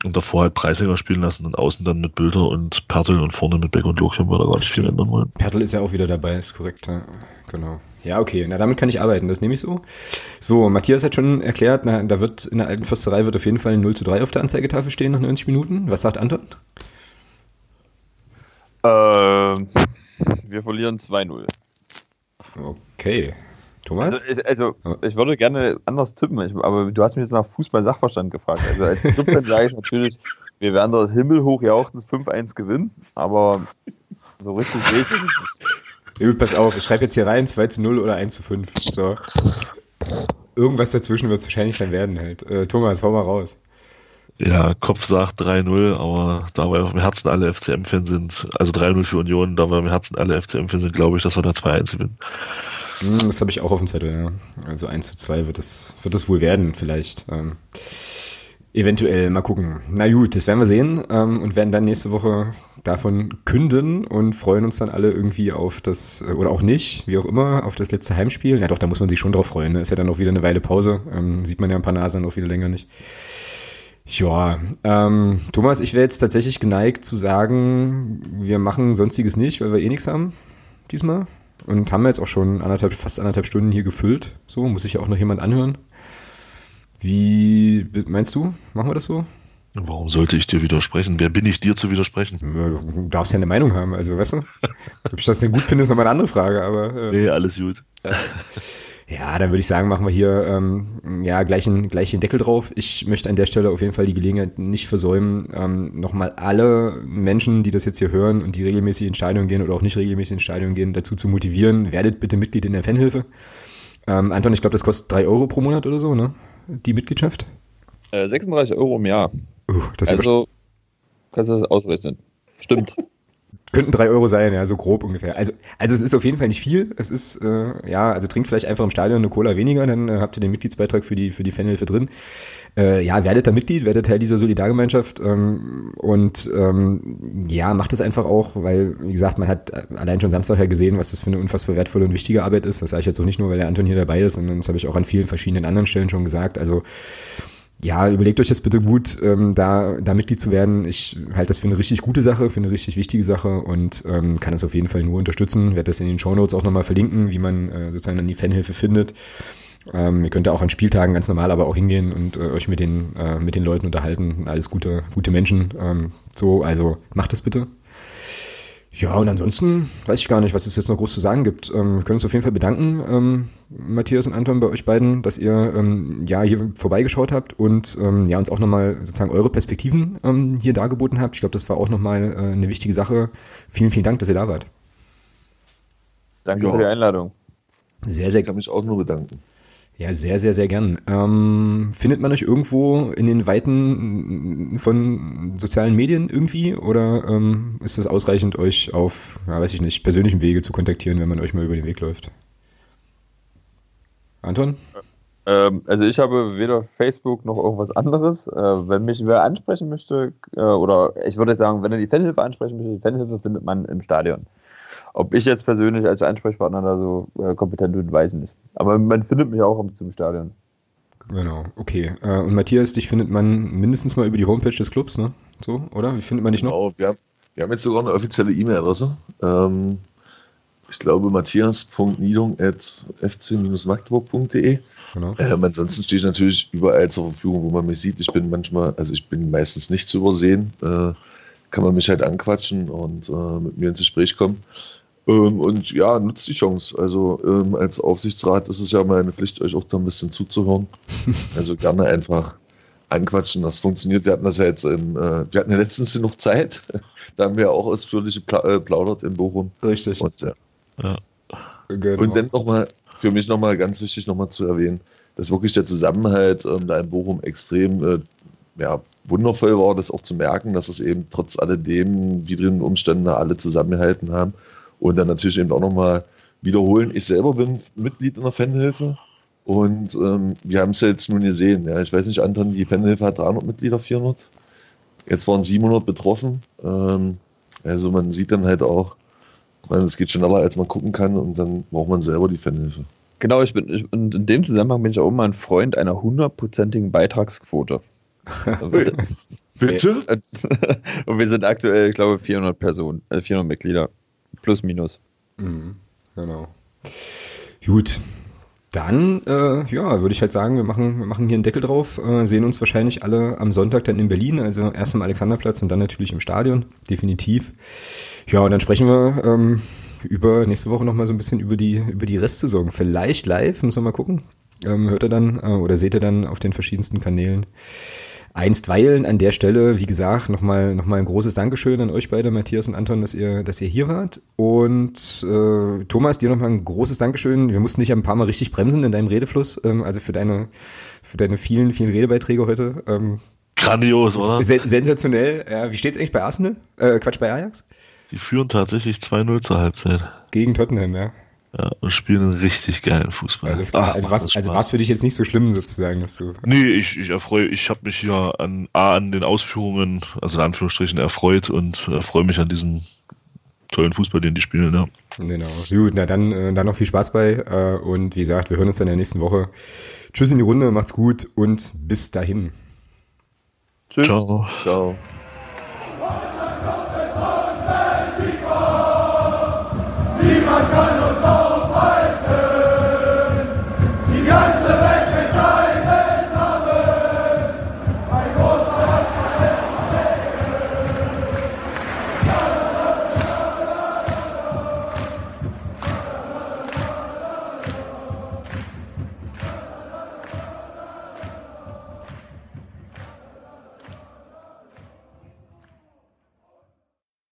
B: Und davor halt Preisinger spielen lassen und außen dann mit Bülter und Pertel und vorne mit Beck und Lochchen, weil da gar nicht viel ändern wollen.
A: Pertel ist ja auch wieder dabei, ist korrekt. Ja. Genau. Ja, okay, na damit kann ich arbeiten, das nehme ich so. So, Matthias hat schon erklärt, na, da wird in der alten Försterei wird auf jeden Fall ein 0 zu 3 auf der Anzeigetafel stehen nach 90 Minuten. Was sagt Anton?
D: Äh, wir verlieren 2-0.
A: Okay. Thomas?
D: Also ich, also, ich würde gerne anders tippen, ich, aber du hast mich jetzt nach Fußball-Sachverstand gefragt. Also als Tippen sage ich natürlich, wir werden das himmelhoch jauchzendes 5-1 gewinnen, aber so richtig sehe ich.
A: Pass auf, ich schreibe jetzt hier rein 2 zu 0 oder 1 zu 5. So. Irgendwas dazwischen wird es wahrscheinlich dann werden halt. Äh, Thomas, hau mal raus.
B: Ja, Kopf sagt 3-0, aber da wir im Herzen alle FCM-Fans sind, also 3-0 für Union, da wir im Herzen alle FCM-Fans sind, glaube ich, dass wir da 2-1 gewinnen.
A: Hm, das habe ich auch auf dem Zettel, ja. Also 1 zu 2 wird es wird das wohl werden, vielleicht. Ähm, eventuell, mal gucken. Na gut, das werden wir sehen ähm, und werden dann nächste Woche davon künden und freuen uns dann alle irgendwie auf das, äh, oder auch nicht, wie auch immer, auf das letzte Heimspiel. Ja doch, da muss man sich schon drauf freuen. Ne? Ist ja dann auch wieder eine Weile Pause. Ähm, sieht man ja ein paar Nasen auch wieder länger nicht. Ja, ähm, Thomas, ich wäre jetzt tatsächlich geneigt zu sagen, wir machen sonstiges nicht, weil wir eh nichts haben diesmal. Und haben jetzt auch schon anderthalb, fast anderthalb Stunden hier gefüllt. So, muss sich ja auch noch jemand anhören. Wie meinst du? Machen wir das so?
B: Warum sollte ich dir widersprechen? Wer bin ich dir zu widersprechen?
A: Du darfst ja eine Meinung haben, also weißt du? Ob ich das denn gut finde, ist nochmal eine andere Frage, aber.
B: Äh, nee, alles gut.
A: Ja, dann würde ich sagen, machen wir hier ähm, ja gleich, einen, gleich den Deckel drauf. Ich möchte an der Stelle auf jeden Fall die Gelegenheit nicht versäumen, ähm, nochmal alle Menschen, die das jetzt hier hören und die regelmäßig in Stadion gehen oder auch nicht regelmäßig in Stadion gehen, dazu zu motivieren. Werdet bitte Mitglied in der Fanhilfe. Ähm, Anton, ich glaube, das kostet drei Euro pro Monat oder so, ne? Die Mitgliedschaft?
D: Äh, 36 Euro im Jahr.
A: Uh, das
D: also kannst du das ausrechnen. Stimmt.
A: Könnten drei Euro sein, ja, so grob ungefähr. Also, also es ist auf jeden Fall nicht viel. Es ist, äh, ja, also trinkt vielleicht einfach im Stadion eine Cola weniger, dann äh, habt ihr den Mitgliedsbeitrag für die, für die Fanhilfe drin. Äh, ja, werdet da Mitglied, werdet Teil dieser Solidargemeinschaft ähm, und ähm, ja, macht es einfach auch, weil, wie gesagt, man hat allein schon Samstag ja gesehen, was das für eine unfassbar wertvolle und wichtige Arbeit ist. Das sage ich jetzt auch nicht nur, weil der Anton hier dabei ist, sondern das habe ich auch an vielen verschiedenen anderen Stellen schon gesagt. Also ja, überlegt euch das bitte gut, ähm, da, da Mitglied zu werden. Ich halte das für eine richtig gute Sache, für eine richtig wichtige Sache und ähm, kann das auf jeden Fall nur unterstützen. Werde das in den Show Notes auch nochmal verlinken, wie man äh, sozusagen dann die Fanhilfe findet. Ähm, ihr könnt da auch an Spieltagen ganz normal aber auch hingehen und äh, euch mit den, äh, mit den Leuten unterhalten. Alles gute, gute Menschen. Ähm, so, also macht das bitte. Ja, und ansonsten weiß ich gar nicht, was es jetzt noch groß zu sagen gibt. Ähm, wir können uns auf jeden Fall bedanken, ähm, Matthias und Anton, bei euch beiden, dass ihr ähm, ja hier vorbeigeschaut habt und ähm, ja uns auch nochmal sozusagen eure Perspektiven ähm, hier dargeboten habt. Ich glaube, das war auch nochmal äh, eine wichtige Sache. Vielen, vielen Dank, dass ihr da wart.
D: Danke ja. für die Einladung.
A: Sehr, sehr.
C: Ich kann mich auch nur bedanken.
A: Ja, sehr, sehr, sehr gern. Ähm, findet man euch irgendwo in den Weiten von sozialen Medien irgendwie oder ähm, ist das ausreichend, euch auf, ja, weiß ich nicht, persönlichem Wege zu kontaktieren, wenn man euch mal über den Weg läuft? Anton?
D: Ähm, also ich habe weder Facebook noch irgendwas anderes. Äh, wenn mich wer ansprechen möchte, äh, oder ich würde sagen, wenn er die Fanhilfe ansprechen möchte, die Fanhilfe findet man im Stadion. Ob ich jetzt persönlich als Ansprechpartner da so äh, kompetent bin, weiß ich nicht. Aber man findet mich auch zum Stadion.
A: Genau, okay. Äh, und Matthias, dich findet man mindestens mal über die Homepage des Clubs, ne? So, oder? Wie findet man dich noch? Genau,
C: wir haben, wir haben jetzt sogar eine offizielle E-Mail-Adresse. Ähm, ich glaube matthias.niedung.fc-magdeburg.de. Genau. Ähm, ansonsten stehe ich natürlich überall zur Verfügung, wo man mich sieht. Ich bin manchmal, also ich bin meistens nicht zu übersehen. Äh, kann man mich halt anquatschen und äh, mit mir ins Gespräch kommen. Ähm, und ja, nutzt die Chance. Also ähm, als Aufsichtsrat ist es ja meine Pflicht, euch auch da ein bisschen zuzuhören. Also gerne einfach anquatschen. Das funktioniert. Wir hatten das ja jetzt im, äh, wir hatten ja letztens noch Zeit. da haben wir auch ausführlich äh, plaudert in Bochum.
A: Richtig.
C: Und, ja. ja. Genau. Und dann nochmal, für mich nochmal ganz wichtig nochmal zu erwähnen, dass wirklich der Zusammenhalt ähm, da in Bochum extrem äh, ja, wundervoll war, das auch zu merken, dass es eben trotz alledem widrigen Umständen alle zusammengehalten haben und dann natürlich eben auch nochmal wiederholen. Ich selber bin Mitglied in der Fanhilfe und ähm, wir haben es ja jetzt nun gesehen. Ja. Ich weiß nicht, Anton, die Fanhilfe hat 300 Mitglieder, 400. Jetzt waren 700 betroffen. Ähm, also man sieht dann halt auch, es geht schneller, als man gucken kann und dann braucht man selber die Fanhilfe.
D: Genau, ich bin, ich, und in dem Zusammenhang bin ich auch immer ein Freund einer hundertprozentigen Beitragsquote.
C: Bitte?
D: und wir sind aktuell, ich glaube, 400 Personen, äh 400 Mitglieder. Plus, minus.
A: Mhm, genau. Gut, dann, äh, ja, würde ich halt sagen, wir machen, wir machen hier einen Deckel drauf, äh, sehen uns wahrscheinlich alle am Sonntag dann in Berlin, also erst am Alexanderplatz und dann natürlich im Stadion, definitiv. Ja, und dann sprechen wir ähm, über nächste Woche nochmal so ein bisschen über die, über die Restsaison. Vielleicht live, müssen wir mal gucken. Ähm, hört ihr dann äh, oder seht ihr dann auf den verschiedensten Kanälen. Einstweilen an der Stelle, wie gesagt, nochmal noch mal ein großes Dankeschön an euch beide, Matthias und Anton, dass ihr, dass ihr hier wart. Und äh, Thomas, dir nochmal ein großes Dankeschön. Wir mussten dich ein paar Mal richtig bremsen in deinem Redefluss, ähm, also für deine, für deine vielen, vielen Redebeiträge heute. Ähm,
B: Grandios, oder?
A: Se sensationell. Ja, wie steht's eigentlich bei Arsenal? Äh, Quatsch, bei Ajax?
B: Die führen tatsächlich 2-0 zur Halbzeit.
A: Gegen Tottenham, ja.
B: Ja, und spielen einen richtig geilen Fußball.
A: Alles klar. Ach, also was, also war's für dich jetzt nicht so schlimm sozusagen, dass du.
B: Nee, ich, ich erfreue, ich habe mich ja an, A, an den Ausführungen, also in Anführungsstrichen, erfreut und äh, freue mich an diesem tollen Fußball, den die spielen, ja.
A: Genau. Gut, na dann, äh, dann noch viel Spaß bei äh, und wie gesagt, wir hören uns dann in der nächsten Woche. Tschüss in die Runde, macht's gut und bis dahin.
B: Tschüss. Ciao.
C: Ciao.
E: Niemand kann